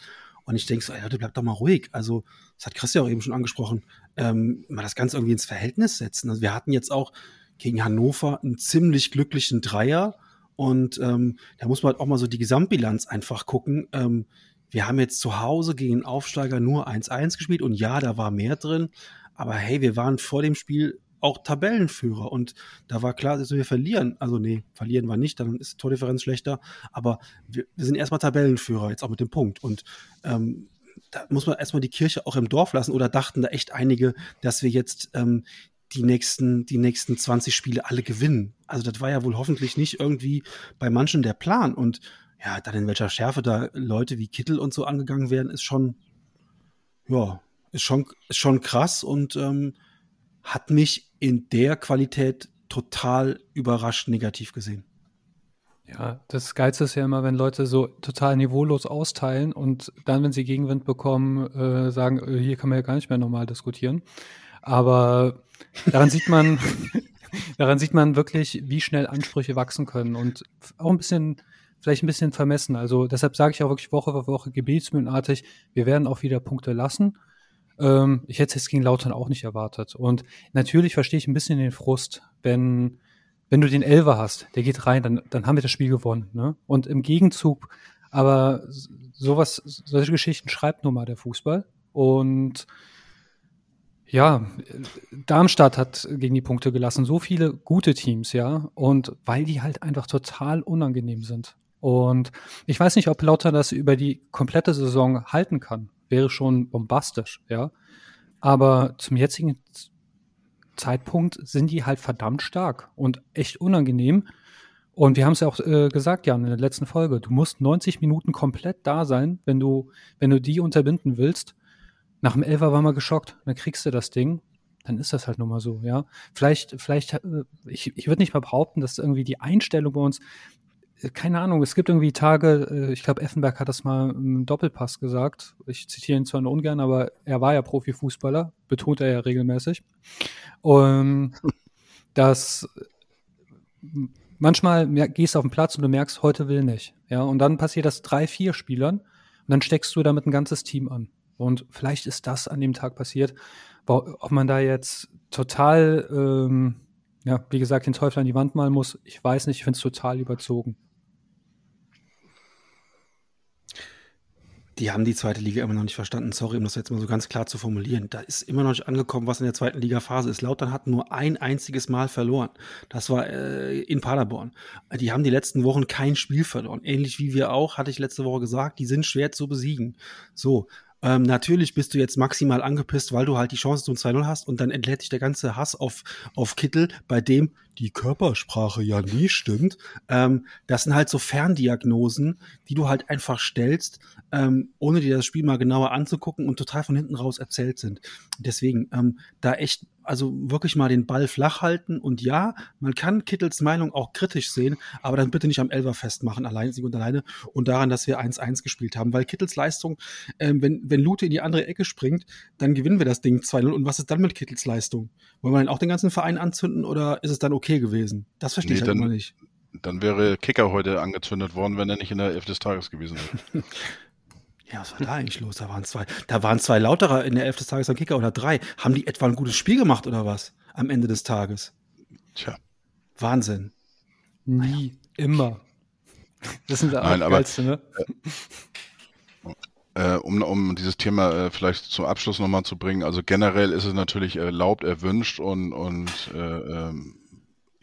Und ich denke so, ey, Leute, bleibt doch mal ruhig. Also, das hat Christian auch eben schon angesprochen, ähm, mal das Ganze irgendwie ins Verhältnis setzen. Also, wir hatten jetzt auch gegen Hannover einen ziemlich glücklichen Dreier. Und ähm, da muss man halt auch mal so die Gesamtbilanz einfach gucken. Ähm, wir haben jetzt zu Hause gegen Aufsteiger nur 1-1 gespielt und ja, da war mehr drin. Aber hey, wir waren vor dem Spiel auch Tabellenführer. Und da war klar, dass wir verlieren. Also nee, verlieren wir nicht, dann ist die Tordifferenz schlechter. Aber wir, wir sind erstmal Tabellenführer, jetzt auch mit dem Punkt. Und ähm, da muss man erstmal die Kirche auch im Dorf lassen. Oder dachten da echt einige, dass wir jetzt ähm, die nächsten, die nächsten 20 Spiele alle gewinnen. Also das war ja wohl hoffentlich nicht irgendwie bei manchen der Plan. Und ja, dann in welcher Schärfe da Leute wie Kittel und so angegangen werden, ist schon, ja, ist schon, ist schon krass und ähm, hat mich in der Qualität total überrascht negativ gesehen. Ja, das Geilste ist ja immer, wenn Leute so total niveaulos austeilen und dann, wenn sie Gegenwind bekommen, äh, sagen, äh, hier kann man ja gar nicht mehr normal diskutieren. Aber daran sieht man, daran sieht man wirklich, wie schnell Ansprüche wachsen können und auch ein bisschen, vielleicht ein bisschen vermessen. Also deshalb sage ich auch wirklich Woche für Woche gebetsmühlenartig, wir werden auch wieder Punkte lassen. Ähm, ich hätte es gegen Lautern auch nicht erwartet. Und natürlich verstehe ich ein bisschen den Frust, wenn, wenn du den Elver hast, der geht rein, dann, dann haben wir das Spiel gewonnen. Ne? Und im Gegenzug, aber sowas, solche Geschichten schreibt nun mal der Fußball. Und ja, Darmstadt hat gegen die Punkte gelassen. So viele gute Teams, ja. Und weil die halt einfach total unangenehm sind. Und ich weiß nicht, ob Lauter das über die komplette Saison halten kann wäre schon bombastisch, ja. Aber zum jetzigen Zeitpunkt sind die halt verdammt stark und echt unangenehm. Und wir haben es ja auch äh, gesagt, Jan, in der letzten Folge. Du musst 90 Minuten komplett da sein, wenn du, wenn du die unterbinden willst. Nach dem Elfer waren wir geschockt. Dann kriegst du das Ding. Dann ist das halt nun mal so, ja. Vielleicht, vielleicht, äh, ich, ich würde nicht mal behaupten, dass irgendwie die Einstellung bei uns, keine Ahnung, es gibt irgendwie Tage, äh, ich glaube, Effenberg hat das mal im Doppelpass gesagt. Ich zitiere ihn zwar nur ungern, aber er war ja Profifußballer, betont er ja regelmäßig. Und dass manchmal gehst du auf den Platz und du merkst, heute will nicht. Ja, und dann passiert das drei, vier Spielern und dann steckst du damit ein ganzes Team an. Und vielleicht ist das an dem Tag passiert. Ob man da jetzt total, ähm, ja, wie gesagt, den Teufel an die Wand malen muss, ich weiß nicht, ich finde es total überzogen. die haben die zweite Liga immer noch nicht verstanden. Sorry, um das jetzt mal so ganz klar zu formulieren. Da ist immer noch nicht angekommen, was in der zweiten Liga-Phase ist. Lautern hat nur ein einziges Mal verloren. Das war äh, in Paderborn. Die haben die letzten Wochen kein Spiel verloren. Ähnlich wie wir auch, hatte ich letzte Woche gesagt, die sind schwer zu besiegen. So. Ähm, natürlich bist du jetzt maximal angepisst, weil du halt die Chance zum 2-0 hast und dann entlädt sich der ganze Hass auf, auf Kittel, bei dem die Körpersprache ja nie stimmt. Ähm, das sind halt so Ferndiagnosen, die du halt einfach stellst, ähm, ohne dir das Spiel mal genauer anzugucken und total von hinten raus erzählt sind. Deswegen ähm, da echt also wirklich mal den Ball flach halten und ja, man kann Kittels Meinung auch kritisch sehen, aber dann bitte nicht am Elfer festmachen, allein und alleine und daran, dass wir 1-1 gespielt haben, weil Kittels Leistung, ähm, wenn, wenn Lute in die andere Ecke springt, dann gewinnen wir das Ding 2-0 und was ist dann mit Kittels Leistung? Wollen wir dann auch den ganzen Verein anzünden oder ist es dann okay gewesen? Das verstehe nee, ich halt dann, immer nicht. Dann wäre Kicker heute angezündet worden, wenn er nicht in der Elf des Tages gewesen wäre. Ja, was war da eigentlich los? Da waren zwei, da waren zwei Lauterer in der Elf des Tages am Kicker oder drei. Haben die etwa ein gutes Spiel gemacht oder was? Am Ende des Tages. Tja. Wahnsinn. Nie. Immer. Das sind Nein, aber, Geilste, ne? Äh, um, um dieses Thema äh, vielleicht zum Abschluss nochmal zu bringen, also generell ist es natürlich erlaubt, erwünscht und, und äh, ähm,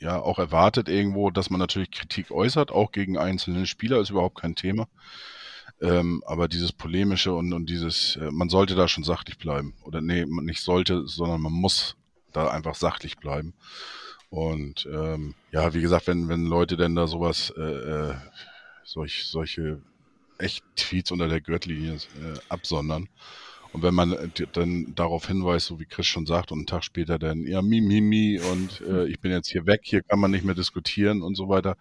ja auch erwartet irgendwo, dass man natürlich Kritik äußert, auch gegen einzelne Spieler, ist überhaupt kein Thema. Ähm, aber dieses polemische und, und dieses, äh, man sollte da schon sachlich bleiben. Oder nee, man nicht sollte, sondern man muss da einfach sachlich bleiben. Und ähm, ja, wie gesagt, wenn, wenn Leute denn da sowas, äh, äh, solch, solche echt Tweets unter der Gürtellinie äh, absondern. Und wenn man äh, dann darauf hinweist, so wie Chris schon sagt, und einen Tag später dann, ja, mi, mi, mi, und äh, ich bin jetzt hier weg, hier kann man nicht mehr diskutieren und so weiter,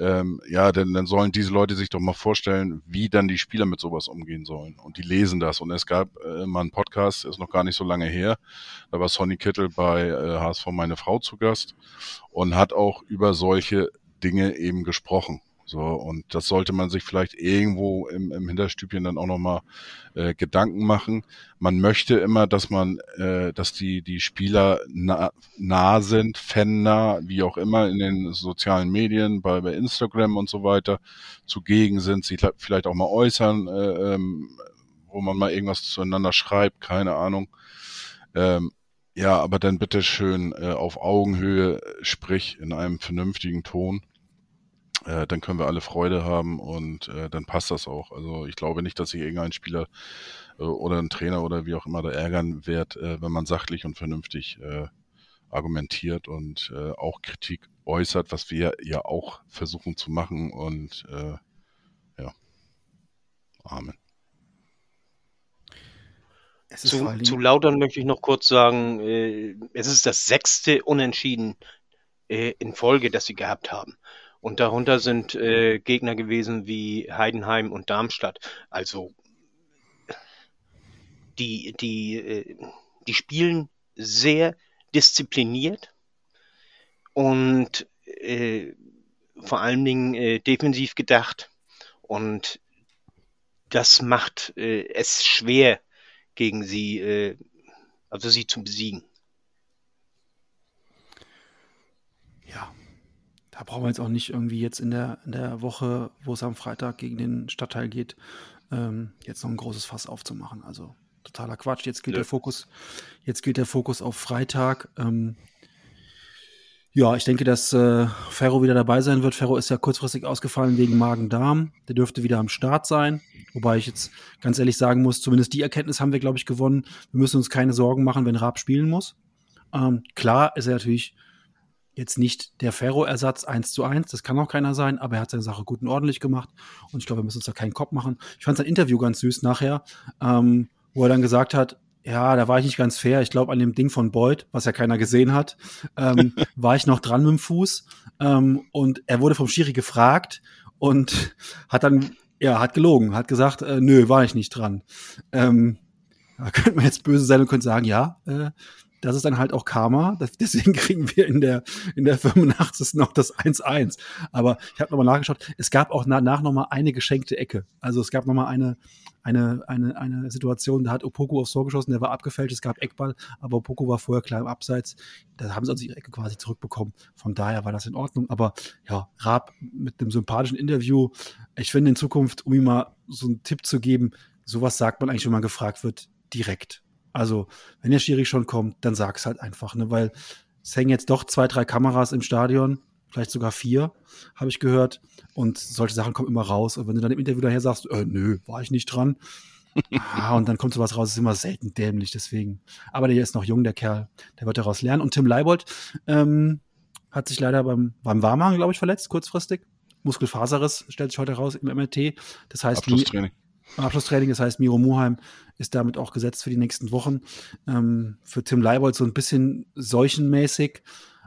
ähm, ja, denn dann sollen diese Leute sich doch mal vorstellen, wie dann die Spieler mit sowas umgehen sollen. Und die lesen das. Und es gab äh, mal einen Podcast, ist noch gar nicht so lange her. Da war Sonny Kittel bei äh, HSV meine Frau zu Gast und hat auch über solche Dinge eben gesprochen. So, und das sollte man sich vielleicht irgendwo im, im Hinterstübchen dann auch nochmal äh, Gedanken machen. Man möchte immer, dass man, äh, dass die, die Spieler nah, nah sind, fannah, wie auch immer, in den sozialen Medien, bei, bei Instagram und so weiter, zugegen sind, sich vielleicht auch mal äußern, äh, ähm, wo man mal irgendwas zueinander schreibt, keine Ahnung. Ähm, ja, aber dann bitte schön äh, auf Augenhöhe, sprich in einem vernünftigen Ton äh, dann können wir alle Freude haben und äh, dann passt das auch. Also ich glaube nicht, dass sich irgendein Spieler äh, oder ein Trainer oder wie auch immer da ärgern wird, äh, wenn man sachlich und vernünftig äh, argumentiert und äh, auch Kritik äußert, was wir ja auch versuchen zu machen und äh, ja. Amen. Zu, zu Lautern möchte ich noch kurz sagen, äh, es ist das sechste Unentschieden äh, in Folge, das sie gehabt haben. Und darunter sind äh, Gegner gewesen wie Heidenheim und Darmstadt. Also die, die, äh, die spielen sehr diszipliniert und äh, vor allen Dingen äh, defensiv gedacht. Und das macht äh, es schwer, gegen sie, äh, also sie zu besiegen. Ja, da brauchen wir jetzt auch nicht irgendwie jetzt in der, in der Woche, wo es am Freitag gegen den Stadtteil geht, ähm, jetzt noch ein großes Fass aufzumachen. Also totaler Quatsch. Jetzt gilt ja. der Fokus, jetzt gilt der Fokus auf Freitag. Ähm, ja, ich denke, dass äh, Ferro wieder dabei sein wird. Ferro ist ja kurzfristig ausgefallen wegen Magen-Darm. Der dürfte wieder am Start sein. Wobei ich jetzt ganz ehrlich sagen muss, zumindest die Erkenntnis haben wir, glaube ich, gewonnen. Wir müssen uns keine Sorgen machen, wenn Raab spielen muss. Ähm, klar ist er natürlich jetzt nicht der Ferro-Ersatz 1 zu 1, das kann auch keiner sein, aber er hat seine Sache gut und ordentlich gemacht und ich glaube, wir müssen uns da keinen Kopf machen. Ich fand sein Interview ganz süß nachher, ähm, wo er dann gesagt hat, ja, da war ich nicht ganz fair. Ich glaube, an dem Ding von Boyd, was ja keiner gesehen hat, ähm, war ich noch dran mit dem Fuß. Ähm, und er wurde vom Schiri gefragt und hat dann, ja, hat gelogen, hat gesagt, äh, nö, war ich nicht dran. Ähm, da könnte man jetzt böse sein und könnte sagen, ja, äh, das ist dann halt auch Karma. Deswegen kriegen wir in der, in der 85. noch das 1-1. Aber ich habe nochmal nachgeschaut. Es gab auch danach nochmal eine geschenkte Ecke. Also es gab nochmal eine, eine, eine, eine Situation, da hat Opoku aufs Tor geschossen, der war abgefälscht, es gab Eckball, aber Opoku war vorher klar im Abseits. Da haben sie also ihre Ecke quasi zurückbekommen. Von daher war das in Ordnung. Aber ja, Raab mit einem sympathischen Interview. Ich finde in Zukunft, um ihm mal so einen Tipp zu geben, sowas sagt man eigentlich, wenn man gefragt wird, direkt. Also, wenn der Schiri schon kommt, dann sag's halt einfach, ne? Weil es hängen jetzt doch zwei, drei Kameras im Stadion, vielleicht sogar vier, habe ich gehört. Und solche Sachen kommen immer raus. Und wenn du dann im Interview daher sagst, äh, nö, war ich nicht dran, ah, und dann kommt sowas raus, ist immer selten dämlich, deswegen. Aber der ist noch jung, der Kerl. Der wird daraus lernen. Und Tim Leibold ähm, hat sich leider beim, beim Warmhagen, glaube ich, verletzt, kurzfristig. Muskelfaserriss stellt sich heute raus im MRT. Das heißt, Abschlusstraining. Abschlusstraining, das heißt, Miro Muheim ist damit auch gesetzt für die nächsten Wochen. Ähm, für Tim Leibold so ein bisschen seuchenmäßig.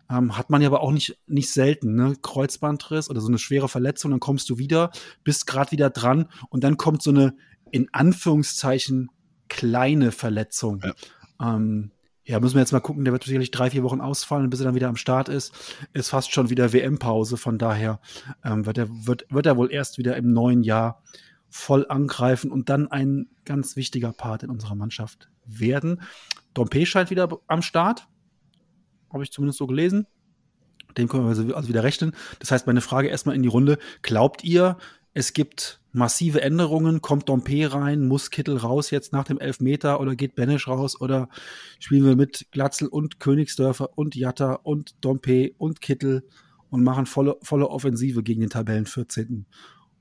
Ähm, hat man ja aber auch nicht, nicht selten, ne? Kreuzbandriss oder so eine schwere Verletzung, dann kommst du wieder, bist gerade wieder dran und dann kommt so eine in Anführungszeichen kleine Verletzung. Ja. Ähm, ja, müssen wir jetzt mal gucken, der wird sicherlich drei, vier Wochen ausfallen, bis er dann wieder am Start ist. Ist fast schon wieder WM-Pause, von daher ähm, wird, er, wird, wird er wohl erst wieder im neuen Jahr voll angreifen und dann ein ganz wichtiger Part in unserer Mannschaft werden. Dompe scheint wieder am Start. Habe ich zumindest so gelesen. Dem können wir also wieder rechnen. Das heißt, meine Frage erstmal in die Runde. Glaubt ihr, es gibt massive Änderungen? Kommt Dompe rein? Muss Kittel raus jetzt nach dem Elfmeter oder geht Benesch raus? Oder spielen wir mit Glatzel und Königsdörfer und Jatta und Dompe und Kittel und machen volle, volle Offensive gegen den Tabellen 14.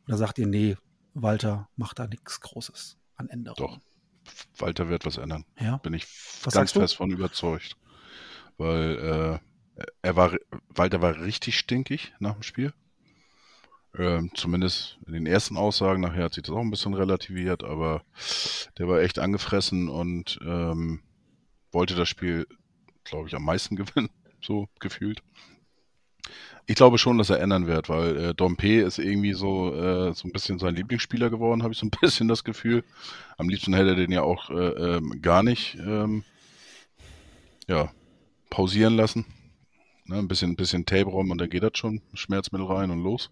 Oder sagt ihr, nee, Walter macht da nichts Großes an Änderungen? Doch. Walter wird was ändern. Ja. Bin ich Was ganz fest von überzeugt. Weil äh, er war, Walter war richtig stinkig nach dem Spiel. Ähm, zumindest in den ersten Aussagen. Nachher hat sich das auch ein bisschen relativiert, aber der war echt angefressen und ähm, wollte das Spiel, glaube ich, am meisten gewinnen, so gefühlt. Ich glaube schon, dass er ändern wird, weil äh, Dompe ist irgendwie so, äh, so ein bisschen sein Lieblingsspieler geworden, habe ich so ein bisschen das Gefühl. Am liebsten hätte er den ja auch äh, ähm, gar nicht ähm, ja, pausieren lassen. Ne, ein bisschen, bisschen Tape rum und dann geht das schon, Schmerzmittel rein und los.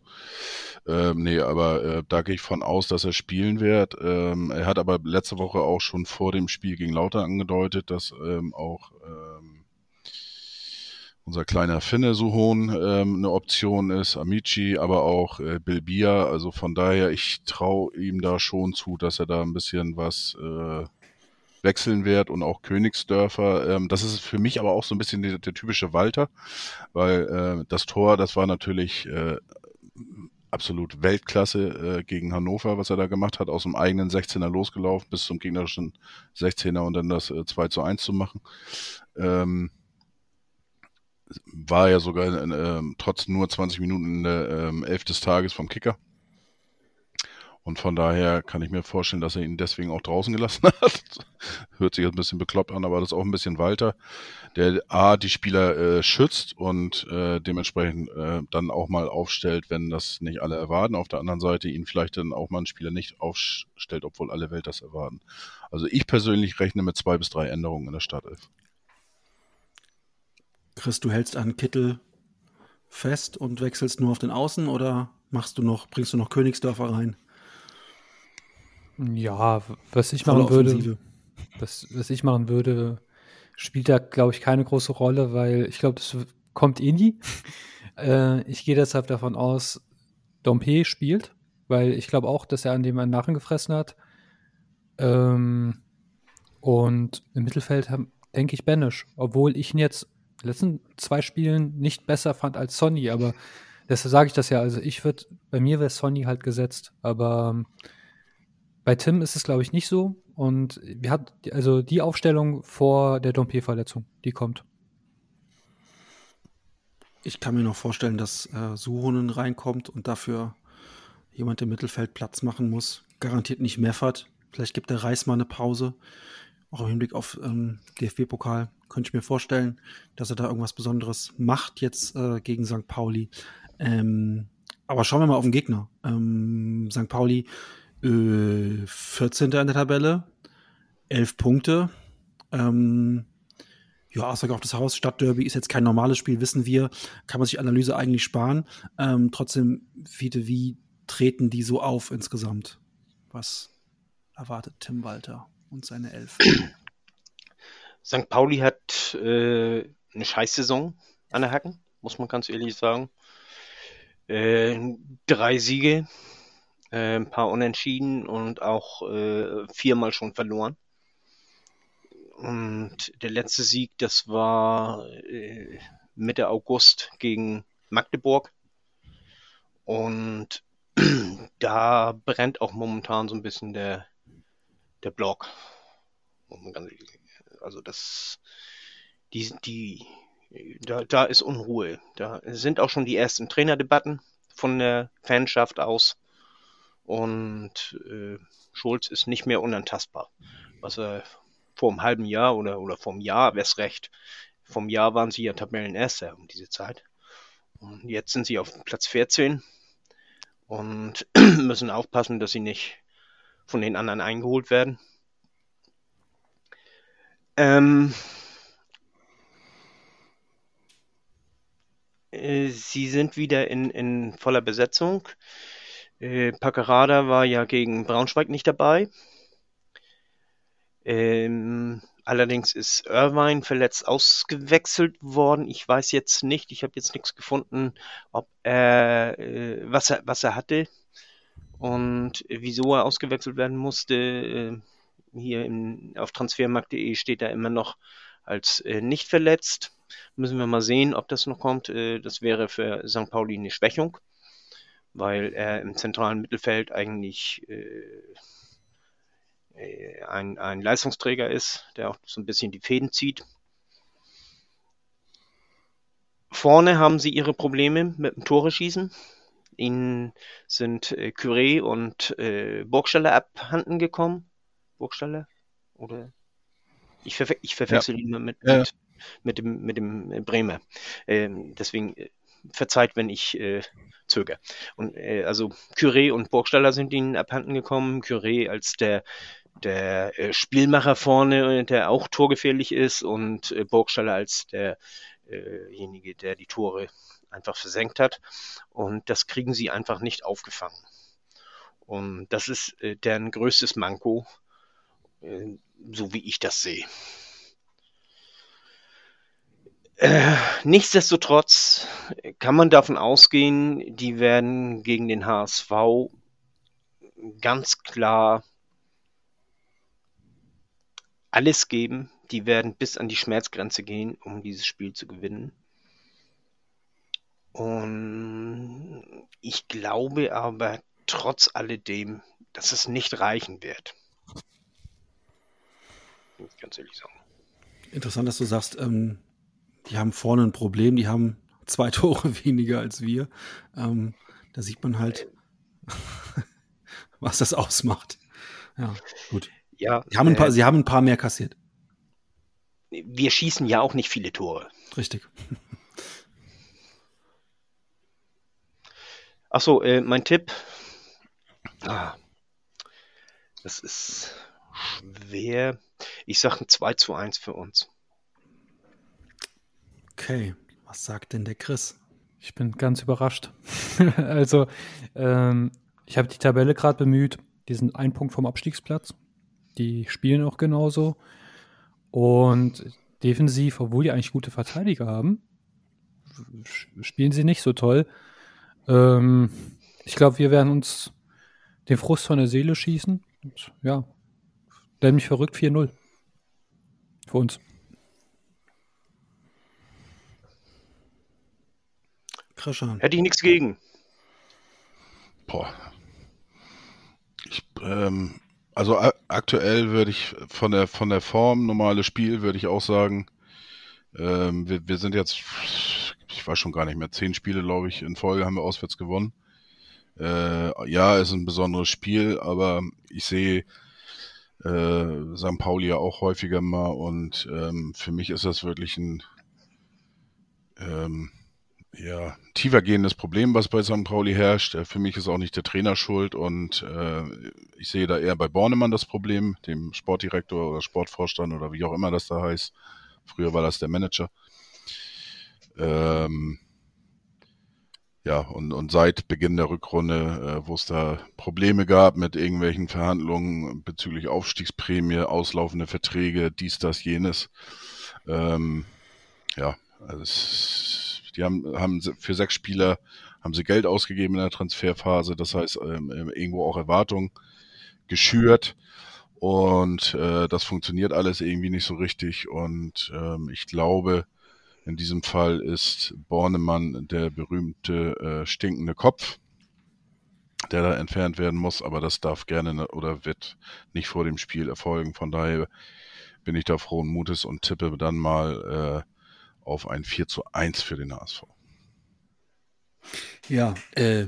Ähm, nee, aber äh, da gehe ich von aus, dass er spielen wird. Ähm, er hat aber letzte Woche auch schon vor dem Spiel gegen Lauter angedeutet, dass ähm, auch ähm, unser kleiner Finne Suhon ähm, eine Option ist, Amici, aber auch äh, Bilbia. Also von daher, ich traue ihm da schon zu, dass er da ein bisschen was äh, wechseln wird und auch Königsdörfer. Ähm, das ist für mich aber auch so ein bisschen der, der typische Walter, weil äh, das Tor, das war natürlich äh, absolut Weltklasse äh, gegen Hannover, was er da gemacht hat, aus dem eigenen 16er losgelaufen bis zum gegnerischen 16er und dann das äh, 2 zu 1 zu machen. Ähm, war ja sogar ähm, trotz nur 20 Minuten in der ähm, Elf des Tages vom Kicker. Und von daher kann ich mir vorstellen, dass er ihn deswegen auch draußen gelassen hat. Hört sich jetzt ein bisschen bekloppt an, aber das ist auch ein bisschen Walter, der A, die Spieler äh, schützt und äh, dementsprechend äh, dann auch mal aufstellt, wenn das nicht alle erwarten. Auf der anderen Seite ihn vielleicht dann auch mal einen Spieler nicht aufstellt, obwohl alle Welt das erwarten. Also ich persönlich rechne mit zwei bis drei Änderungen in der Startelf. Chris, du hältst an Kittel fest und wechselst nur auf den Außen oder machst du noch, bringst du noch Königsdörfer rein? Ja, was ich Volle machen würde, was, was ich machen würde, spielt da, glaube ich, keine große Rolle, weil ich glaube, das kommt eh nie. äh, ich gehe deshalb davon aus, Dompe spielt, weil ich glaube auch, dass er an dem einen Narren gefressen hat. Ähm, und im Mittelfeld haben- denke ich Banish, obwohl ich ihn jetzt letzten zwei Spielen nicht besser fand als Sonny, aber deshalb sage ich das ja. Also ich würde, bei mir wäre Sonny halt gesetzt, aber ähm, bei Tim ist es, glaube ich, nicht so. Und wir hatten also die Aufstellung vor der Dompe-Verletzung, die kommt. Ich kann mir noch vorstellen, dass äh, Suhonen reinkommt und dafür jemand im Mittelfeld Platz machen muss. Garantiert nicht Meffert. Vielleicht gibt der Reis mal eine Pause. Auch im Hinblick auf ähm, DFB-Pokal könnte ich mir vorstellen, dass er da irgendwas Besonderes macht jetzt äh, gegen St. Pauli. Ähm, aber schauen wir mal auf den Gegner. Ähm, St. Pauli äh, 14. in der Tabelle, 11 Punkte. Ähm, ja, Aussage auf das Haus, Stadtderby ist jetzt kein normales Spiel, wissen wir. Kann man sich Analyse eigentlich sparen. Ähm, trotzdem, Fiete, wie treten die so auf insgesamt? Was erwartet Tim Walter und seine Elf? St. Pauli hat äh, eine Scheißsaison an der Hacken, muss man ganz ehrlich sagen. Äh, drei Siege, äh, ein paar Unentschieden und auch äh, viermal schon verloren. Und der letzte Sieg, das war äh, Mitte August gegen Magdeburg. Und da brennt auch momentan so ein bisschen der, der Block. Also das, die, die, da, da ist Unruhe. Da sind auch schon die ersten Trainerdebatten von der Fanschaft aus. Und äh, Schulz ist nicht mehr unantastbar. Was er vor einem halben Jahr oder, oder vor einem Jahr, wäre es recht, vom Jahr waren sie ja Tabellenerster um diese Zeit. Und jetzt sind sie auf Platz 14 und müssen aufpassen, dass sie nicht von den anderen eingeholt werden. Ähm, äh, sie sind wieder in, in voller Besetzung. Äh, Packerada war ja gegen Braunschweig nicht dabei. Ähm, allerdings ist Irvine verletzt ausgewechselt worden. Ich weiß jetzt nicht, ich habe jetzt nichts gefunden, ob er, äh, was er, was er hatte und wieso er ausgewechselt werden musste. Äh, hier in, auf transfermarkt.de steht er immer noch als äh, nicht verletzt. Müssen wir mal sehen, ob das noch kommt. Äh, das wäre für St. Pauli eine Schwächung, weil er im zentralen Mittelfeld eigentlich ein, ein Leistungsträger ist, der auch so ein bisschen die Fäden zieht. Vorne haben sie ihre Probleme mit dem Tore schießen. Ihnen sind äh, Curé und äh, Burgstaller abhanden gekommen. Burgstaller? Oder? Ich, verwe ich verwechsel ja. ihn mit, ja. mit, mit, dem, mit dem Bremer. Ähm, deswegen äh, verzeiht, wenn ich äh, zögere. Und äh, also Curé und Burgstaller sind ihnen abhanden gekommen. Curé als der der äh, Spielmacher vorne, der auch torgefährlich ist und äh, Burgstaller als derjenige, der die Tore einfach versenkt hat. Und das kriegen sie einfach nicht aufgefangen. Und das ist äh, deren größtes Manko, äh, so wie ich das sehe. Äh, nichtsdestotrotz kann man davon ausgehen, die werden gegen den HSV ganz klar alles geben. Die werden bis an die Schmerzgrenze gehen, um dieses Spiel zu gewinnen. Und ich glaube aber trotz alledem, dass es nicht reichen wird. Muss ich ganz ehrlich sagen. Interessant, dass du sagst, ähm, die haben vorne ein Problem, die haben zwei Tore weniger als wir. Ähm, da sieht man halt, was das ausmacht. Ja, gut. Ja, sie, haben ein paar, äh, sie haben ein paar mehr kassiert. Wir schießen ja auch nicht viele Tore. Richtig. Achso, äh, mein Tipp. Ah, das ist schwer. Ich sage ein 2 zu 1 für uns. Okay, was sagt denn der Chris? Ich bin ganz überrascht. also, ähm, ich habe die Tabelle gerade bemüht. Die sind ein Punkt vom Abstiegsplatz. Die spielen auch genauso. Und defensiv, obwohl die eigentlich gute Verteidiger haben, spielen sie nicht so toll. Ähm, ich glaube, wir werden uns den Frust von der Seele schießen. Und, ja, mich verrückt 4-0. Für uns. Krishan. Hätte ich nichts gegen. Boah. Ich, ähm, also aktuell würde ich von der von der Form normales Spiel würde ich auch sagen, ähm, wir, wir sind jetzt, ich weiß schon gar nicht mehr, zehn Spiele glaube ich in Folge haben wir auswärts gewonnen. Äh, ja, ist ein besonderes Spiel, aber ich sehe äh, St. Pauli ja auch häufiger mal und ähm, für mich ist das wirklich ein ähm, ja, tiefergehendes Problem, was bei St. Pauli herrscht. Äh, für mich ist auch nicht der Trainer schuld und äh, ich sehe da eher bei Bornemann das Problem, dem Sportdirektor oder Sportvorstand oder wie auch immer das da heißt. Früher war das der Manager. Ähm, ja, und, und seit Beginn der Rückrunde, äh, wo es da Probleme gab mit irgendwelchen Verhandlungen bezüglich Aufstiegsprämie, auslaufende Verträge, dies, das, jenes. Ähm, ja, also es die haben, haben für sechs Spieler haben sie Geld ausgegeben in der Transferphase, das heißt ähm, ähm, irgendwo auch Erwartungen geschürt und äh, das funktioniert alles irgendwie nicht so richtig und ähm, ich glaube, in diesem Fall ist Bornemann der berühmte äh, stinkende Kopf. der da entfernt werden muss, aber das darf gerne ne- oder wird nicht vor dem Spiel erfolgen. Von daher bin ich da frohen Mutes und tippe dann mal äh, auf ein 4 zu 1 für den HSV. Ja, äh,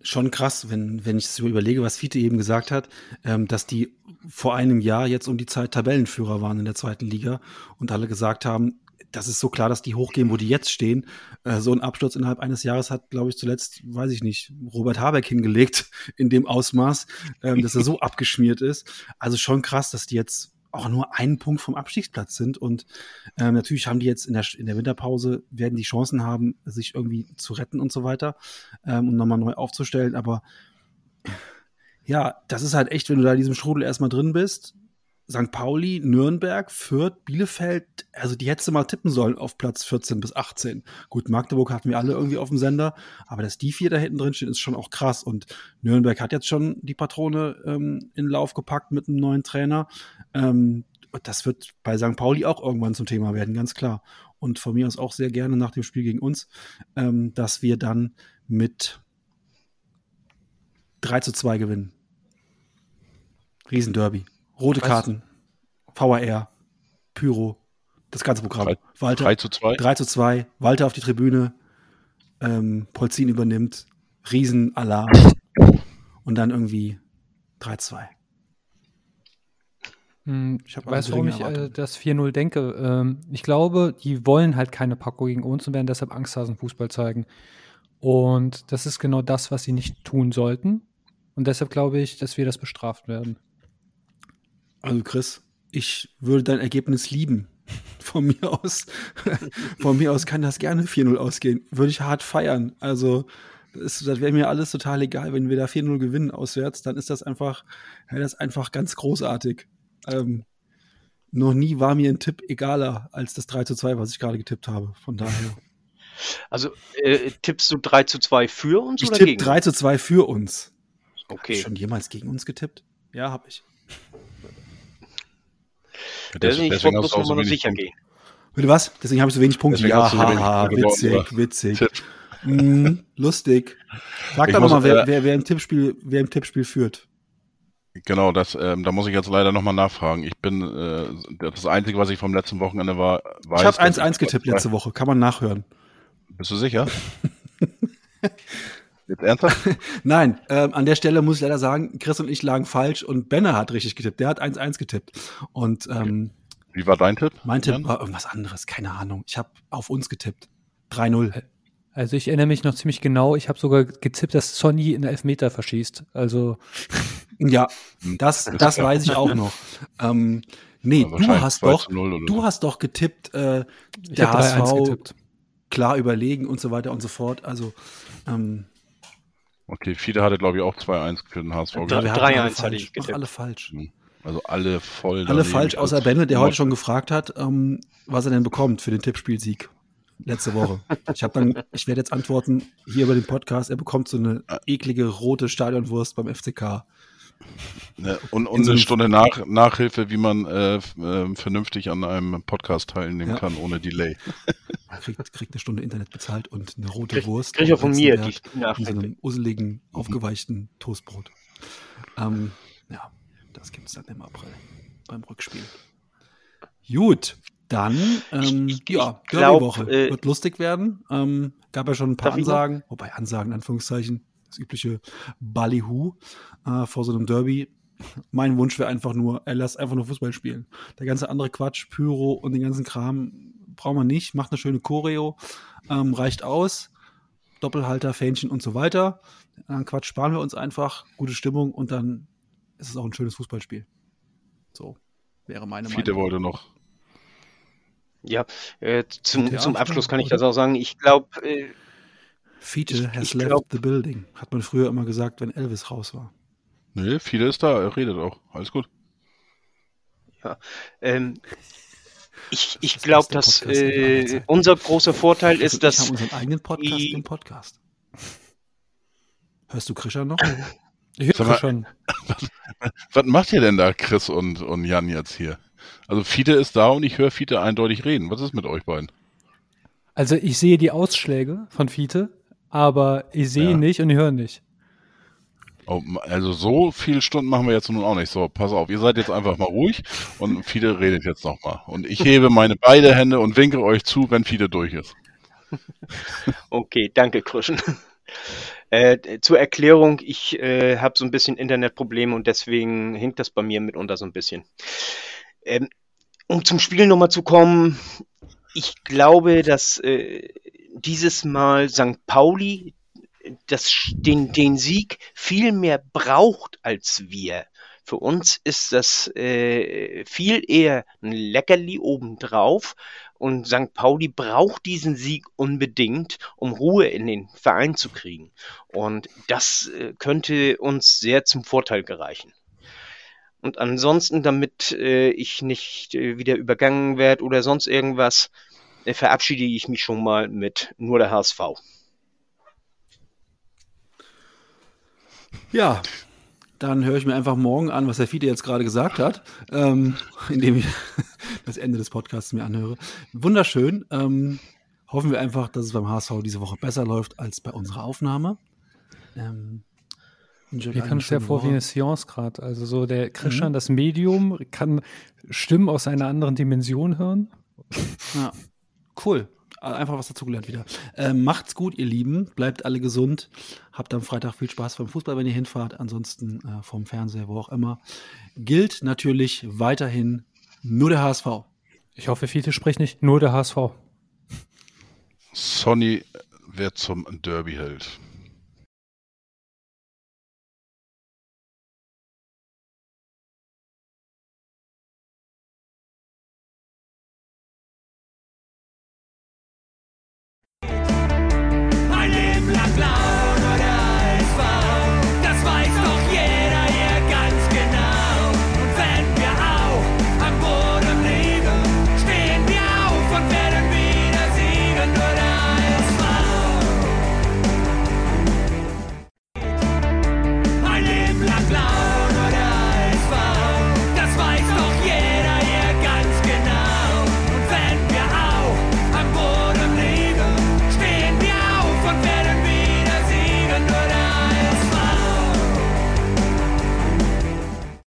schon krass, wenn, wenn ich so überlege, was Fiete eben gesagt hat, ähm, dass die vor einem Jahr jetzt um die Zeit Tabellenführer waren in der zweiten Liga und alle gesagt haben, das ist so klar, dass die hochgehen, wo die jetzt stehen. Äh, so ein Absturz innerhalb eines Jahres hat, glaube ich, zuletzt, weiß ich nicht, Robert Habeck hingelegt in dem Ausmaß, ähm, dass er so abgeschmiert ist. Also schon krass, dass die jetzt auch nur einen Punkt vom Abstiegsplatz sind. Und ähm, natürlich haben die jetzt in der, in der Winterpause, werden die Chancen haben, sich irgendwie zu retten und so weiter ähm, und nochmal neu aufzustellen. Aber ja, das ist halt echt, wenn du da in diesem Strudel erstmal drin bist. St. Pauli, Nürnberg, Fürth, Bielefeld, also die hättest du mal tippen sollen auf Platz 14 bis 18. Gut, Magdeburg hatten wir alle irgendwie auf dem Sender, aber dass die vier da hinten drin stehen, ist schon auch krass. Und Nürnberg hat jetzt schon die Patrone ähm, in Lauf gepackt mit einem neuen Trainer. Ähm, das wird bei St. Pauli auch irgendwann zum Thema werden, ganz klar. Und von mir aus auch sehr gerne nach dem Spiel gegen uns, ähm, dass wir dann mit 3 zu 2 gewinnen. Riesenderby. Rote Was? Karten, VAR, Pyro, das ganze Programm. Drei- Walter, 3 zu 2. 3 zu 2, Walter auf die Tribüne, ähm, Polzin übernimmt, Riesenalarm und dann irgendwie 3 zu 2. Hm, Ich du, warum ich äh, das 4-0 denke? Ähm, ich glaube, die wollen halt keine Packung gegen uns und werden deshalb Angsthasen-Fußball zeigen. Und das ist genau das, was sie nicht tun sollten. Und deshalb glaube ich, dass wir das bestraft werden. Also Chris, ich würde dein Ergebnis lieben. Von mir aus, von mir aus kann das gerne 4-0 ausgehen. Würde ich hart feiern. Also, das, das wäre mir alles total egal, wenn wir da 4-0 gewinnen auswärts, dann ist das einfach, ja, das ist einfach ganz großartig. Ähm, noch nie war mir ein Tipp egaler als das 3 zu 2, was ich gerade getippt habe. Von daher. Also äh, tippst du 3 zu 2 für uns Ich oder tippe gegen 3 zu 2 für uns. Hab ich Okay. schon jemals gegen uns getippt? Ja, habe ich. Deswegen, Deswegen du auch so sicher Punkte. gehen. Bitte was? Deswegen habe ich so wenig Punkte. Deswegen Ja, so haha, witzig, witzig. Mhm, lustig. Sag doch muss, nochmal, wer, äh, wer, wer, im Tippspiel, wer im Tippspiel führt. Genau, das, ähm, da muss ich jetzt leider nochmal nachfragen. Ich bin, äh, das Einzige, was ich vom letzten Wochenende war, weiß. Ich habe dass 1-1 getippt letzte Woche, kann man nachhören. Bist du sicher? Jetzt ernsthaft? Nein, ähm, an der Stelle muss ich leider sagen, Chris und ich lagen falsch und Benner hat richtig getippt. Der hat 1-1 getippt. Und ähm, Wie war dein Tipp? mein Tipp Jan? war irgendwas anderes, keine Ahnung. Ich habe auf uns getippt. 3-0. Also ich erinnere mich noch ziemlich genau, ich habe sogar getippt, dass Sonny einen Elfmeter verschießt. Also Ja, Hm, das, das weiß ich auch noch. Ähm, nee, Ja, du hast 2 doch, zu 0 oder du so. hast doch getippt, äh, der habe 3-1 HSV getippt. klar überlegen und so weiter und so fort. Also ähm, Okay, Fiete hatte, glaube ich, auch 2-1 für den HSV. Drei- getippt. wir hatten 3-1 alle hatte falsch. ich getippt. alle falsch. Also alle voll. Alle falsch, außer Also, Benne, der heute schon gefragt hat, ähm, was er denn bekommt für den Tippspielsieg letzte Woche. Ich habe dann, ich werde jetzt antworten hier über den Podcast. Er bekommt so eine eklige rote Stadionwurst beim FCK. Ne, und und eine Stunde nach, Nachhilfe, wie man äh, äh, vernünftig an einem Podcast teilnehmen Ja. kann, ohne Delay. Er kriegt, kriegt eine Stunde Internet bezahlt und eine rote Krieg, Wurst. krieg ich auch von mir die in so einem usseligen, aufgeweichten Toastbrot. Ähm, ja, das gibt es dann im April beim Rückspiel. Gut, dann, ähm, Ich- ich ja, glaub, Derby-Woche äh, wird lustig werden. Ähm, gab ja schon ein paar ich? Ansagen, wobei Ansagen, in Anführungszeichen, das übliche Ballyhoo äh, vor so einem Derby. Mein Wunsch wäre einfach nur, er lässt einfach nur Fußball spielen. Der ganze andere Quatsch, Pyro und den ganzen Kram braucht man nicht. Macht eine schöne Choreo, ähm, reicht aus. Doppelhalter, Fähnchen und so weiter. Dann Quatsch sparen wir uns einfach, gute Stimmung und dann ist es auch ein schönes Fußballspiel. So wäre meine Fiete Meinung. wollte noch. Ja, äh, zum, Ja, zum Abschluss kann ich das auch sagen. Ich glaube, äh, Fiete Ich- has ich left glaub- the building, hat man früher immer gesagt, wenn Elvis raus war. Nee, Fiete ist da, er redet auch. Alles gut. ähm, ich, ich glaube, dass äh, unser großer Vorteil Chris ist, dass haben unseren eigenen Podcast die- im Podcast. Hörst du Krischer noch? Ich höre schon. Was macht ihr denn da, Chris und, und Jan jetzt hier? Also Fiete ist da und ich höre Fiete eindeutig reden. Was ist mit euch beiden? Also ich sehe die Ausschläge von Fiete, aber ich sehe Ja. nicht und ich höre nicht. Oh, also so viele Stunden machen wir jetzt nun auch nicht. So, pass auf, ihr seid jetzt einfach mal ruhig und Fide redet jetzt nochmal. Und ich hebe meine beide Hände und winke euch zu, wenn Fide durch ist. Okay, danke, Krüschen. Äh, zur Erklärung, ich äh, habe so ein bisschen Internetprobleme und deswegen hinkt das bei mir mitunter so ein bisschen. Ähm, um zum Spiel nochmal zu kommen, ich glaube, dass äh, dieses Mal St. Pauli das, den, den Sieg viel mehr braucht als wir. Für uns ist das äh, viel eher ein Leckerli obendrauf und St. Pauli braucht diesen Sieg unbedingt, um Ruhe in den Verein zu kriegen. Und das äh, könnte uns sehr zum Vorteil gereichen. Und ansonsten, damit äh, ich nicht äh, wieder übergangen werde oder sonst irgendwas, verabschiede ich mich schon mal mit nur der HSV. Ja, dann höre ich mir einfach morgen an, was der Fiete jetzt gerade gesagt hat, ähm, indem ich das Ende des Podcasts mir anhöre. Wunderschön. Ähm, hoffen wir einfach, dass es beim HSV diese Woche besser läuft als bei unserer Aufnahme. Ähm, Mir kam es ja vor wie eine Seance gerade. Also so der Christian, mhm. das Medium, kann Stimmen aus einer anderen Dimension hören. Ja, cool einfach was dazugelernt wieder. Ähm, macht's gut, ihr Lieben. Bleibt alle gesund. Habt am Freitag viel Spaß beim Fußball, wenn ihr hinfahrt. Ansonsten äh, vom Fernseher, wo auch immer. Gilt natürlich weiterhin nur der HSV. Ich hoffe, viele sprechen nicht nur der HSV. Sonny wird zum Derby-Held. bla bla.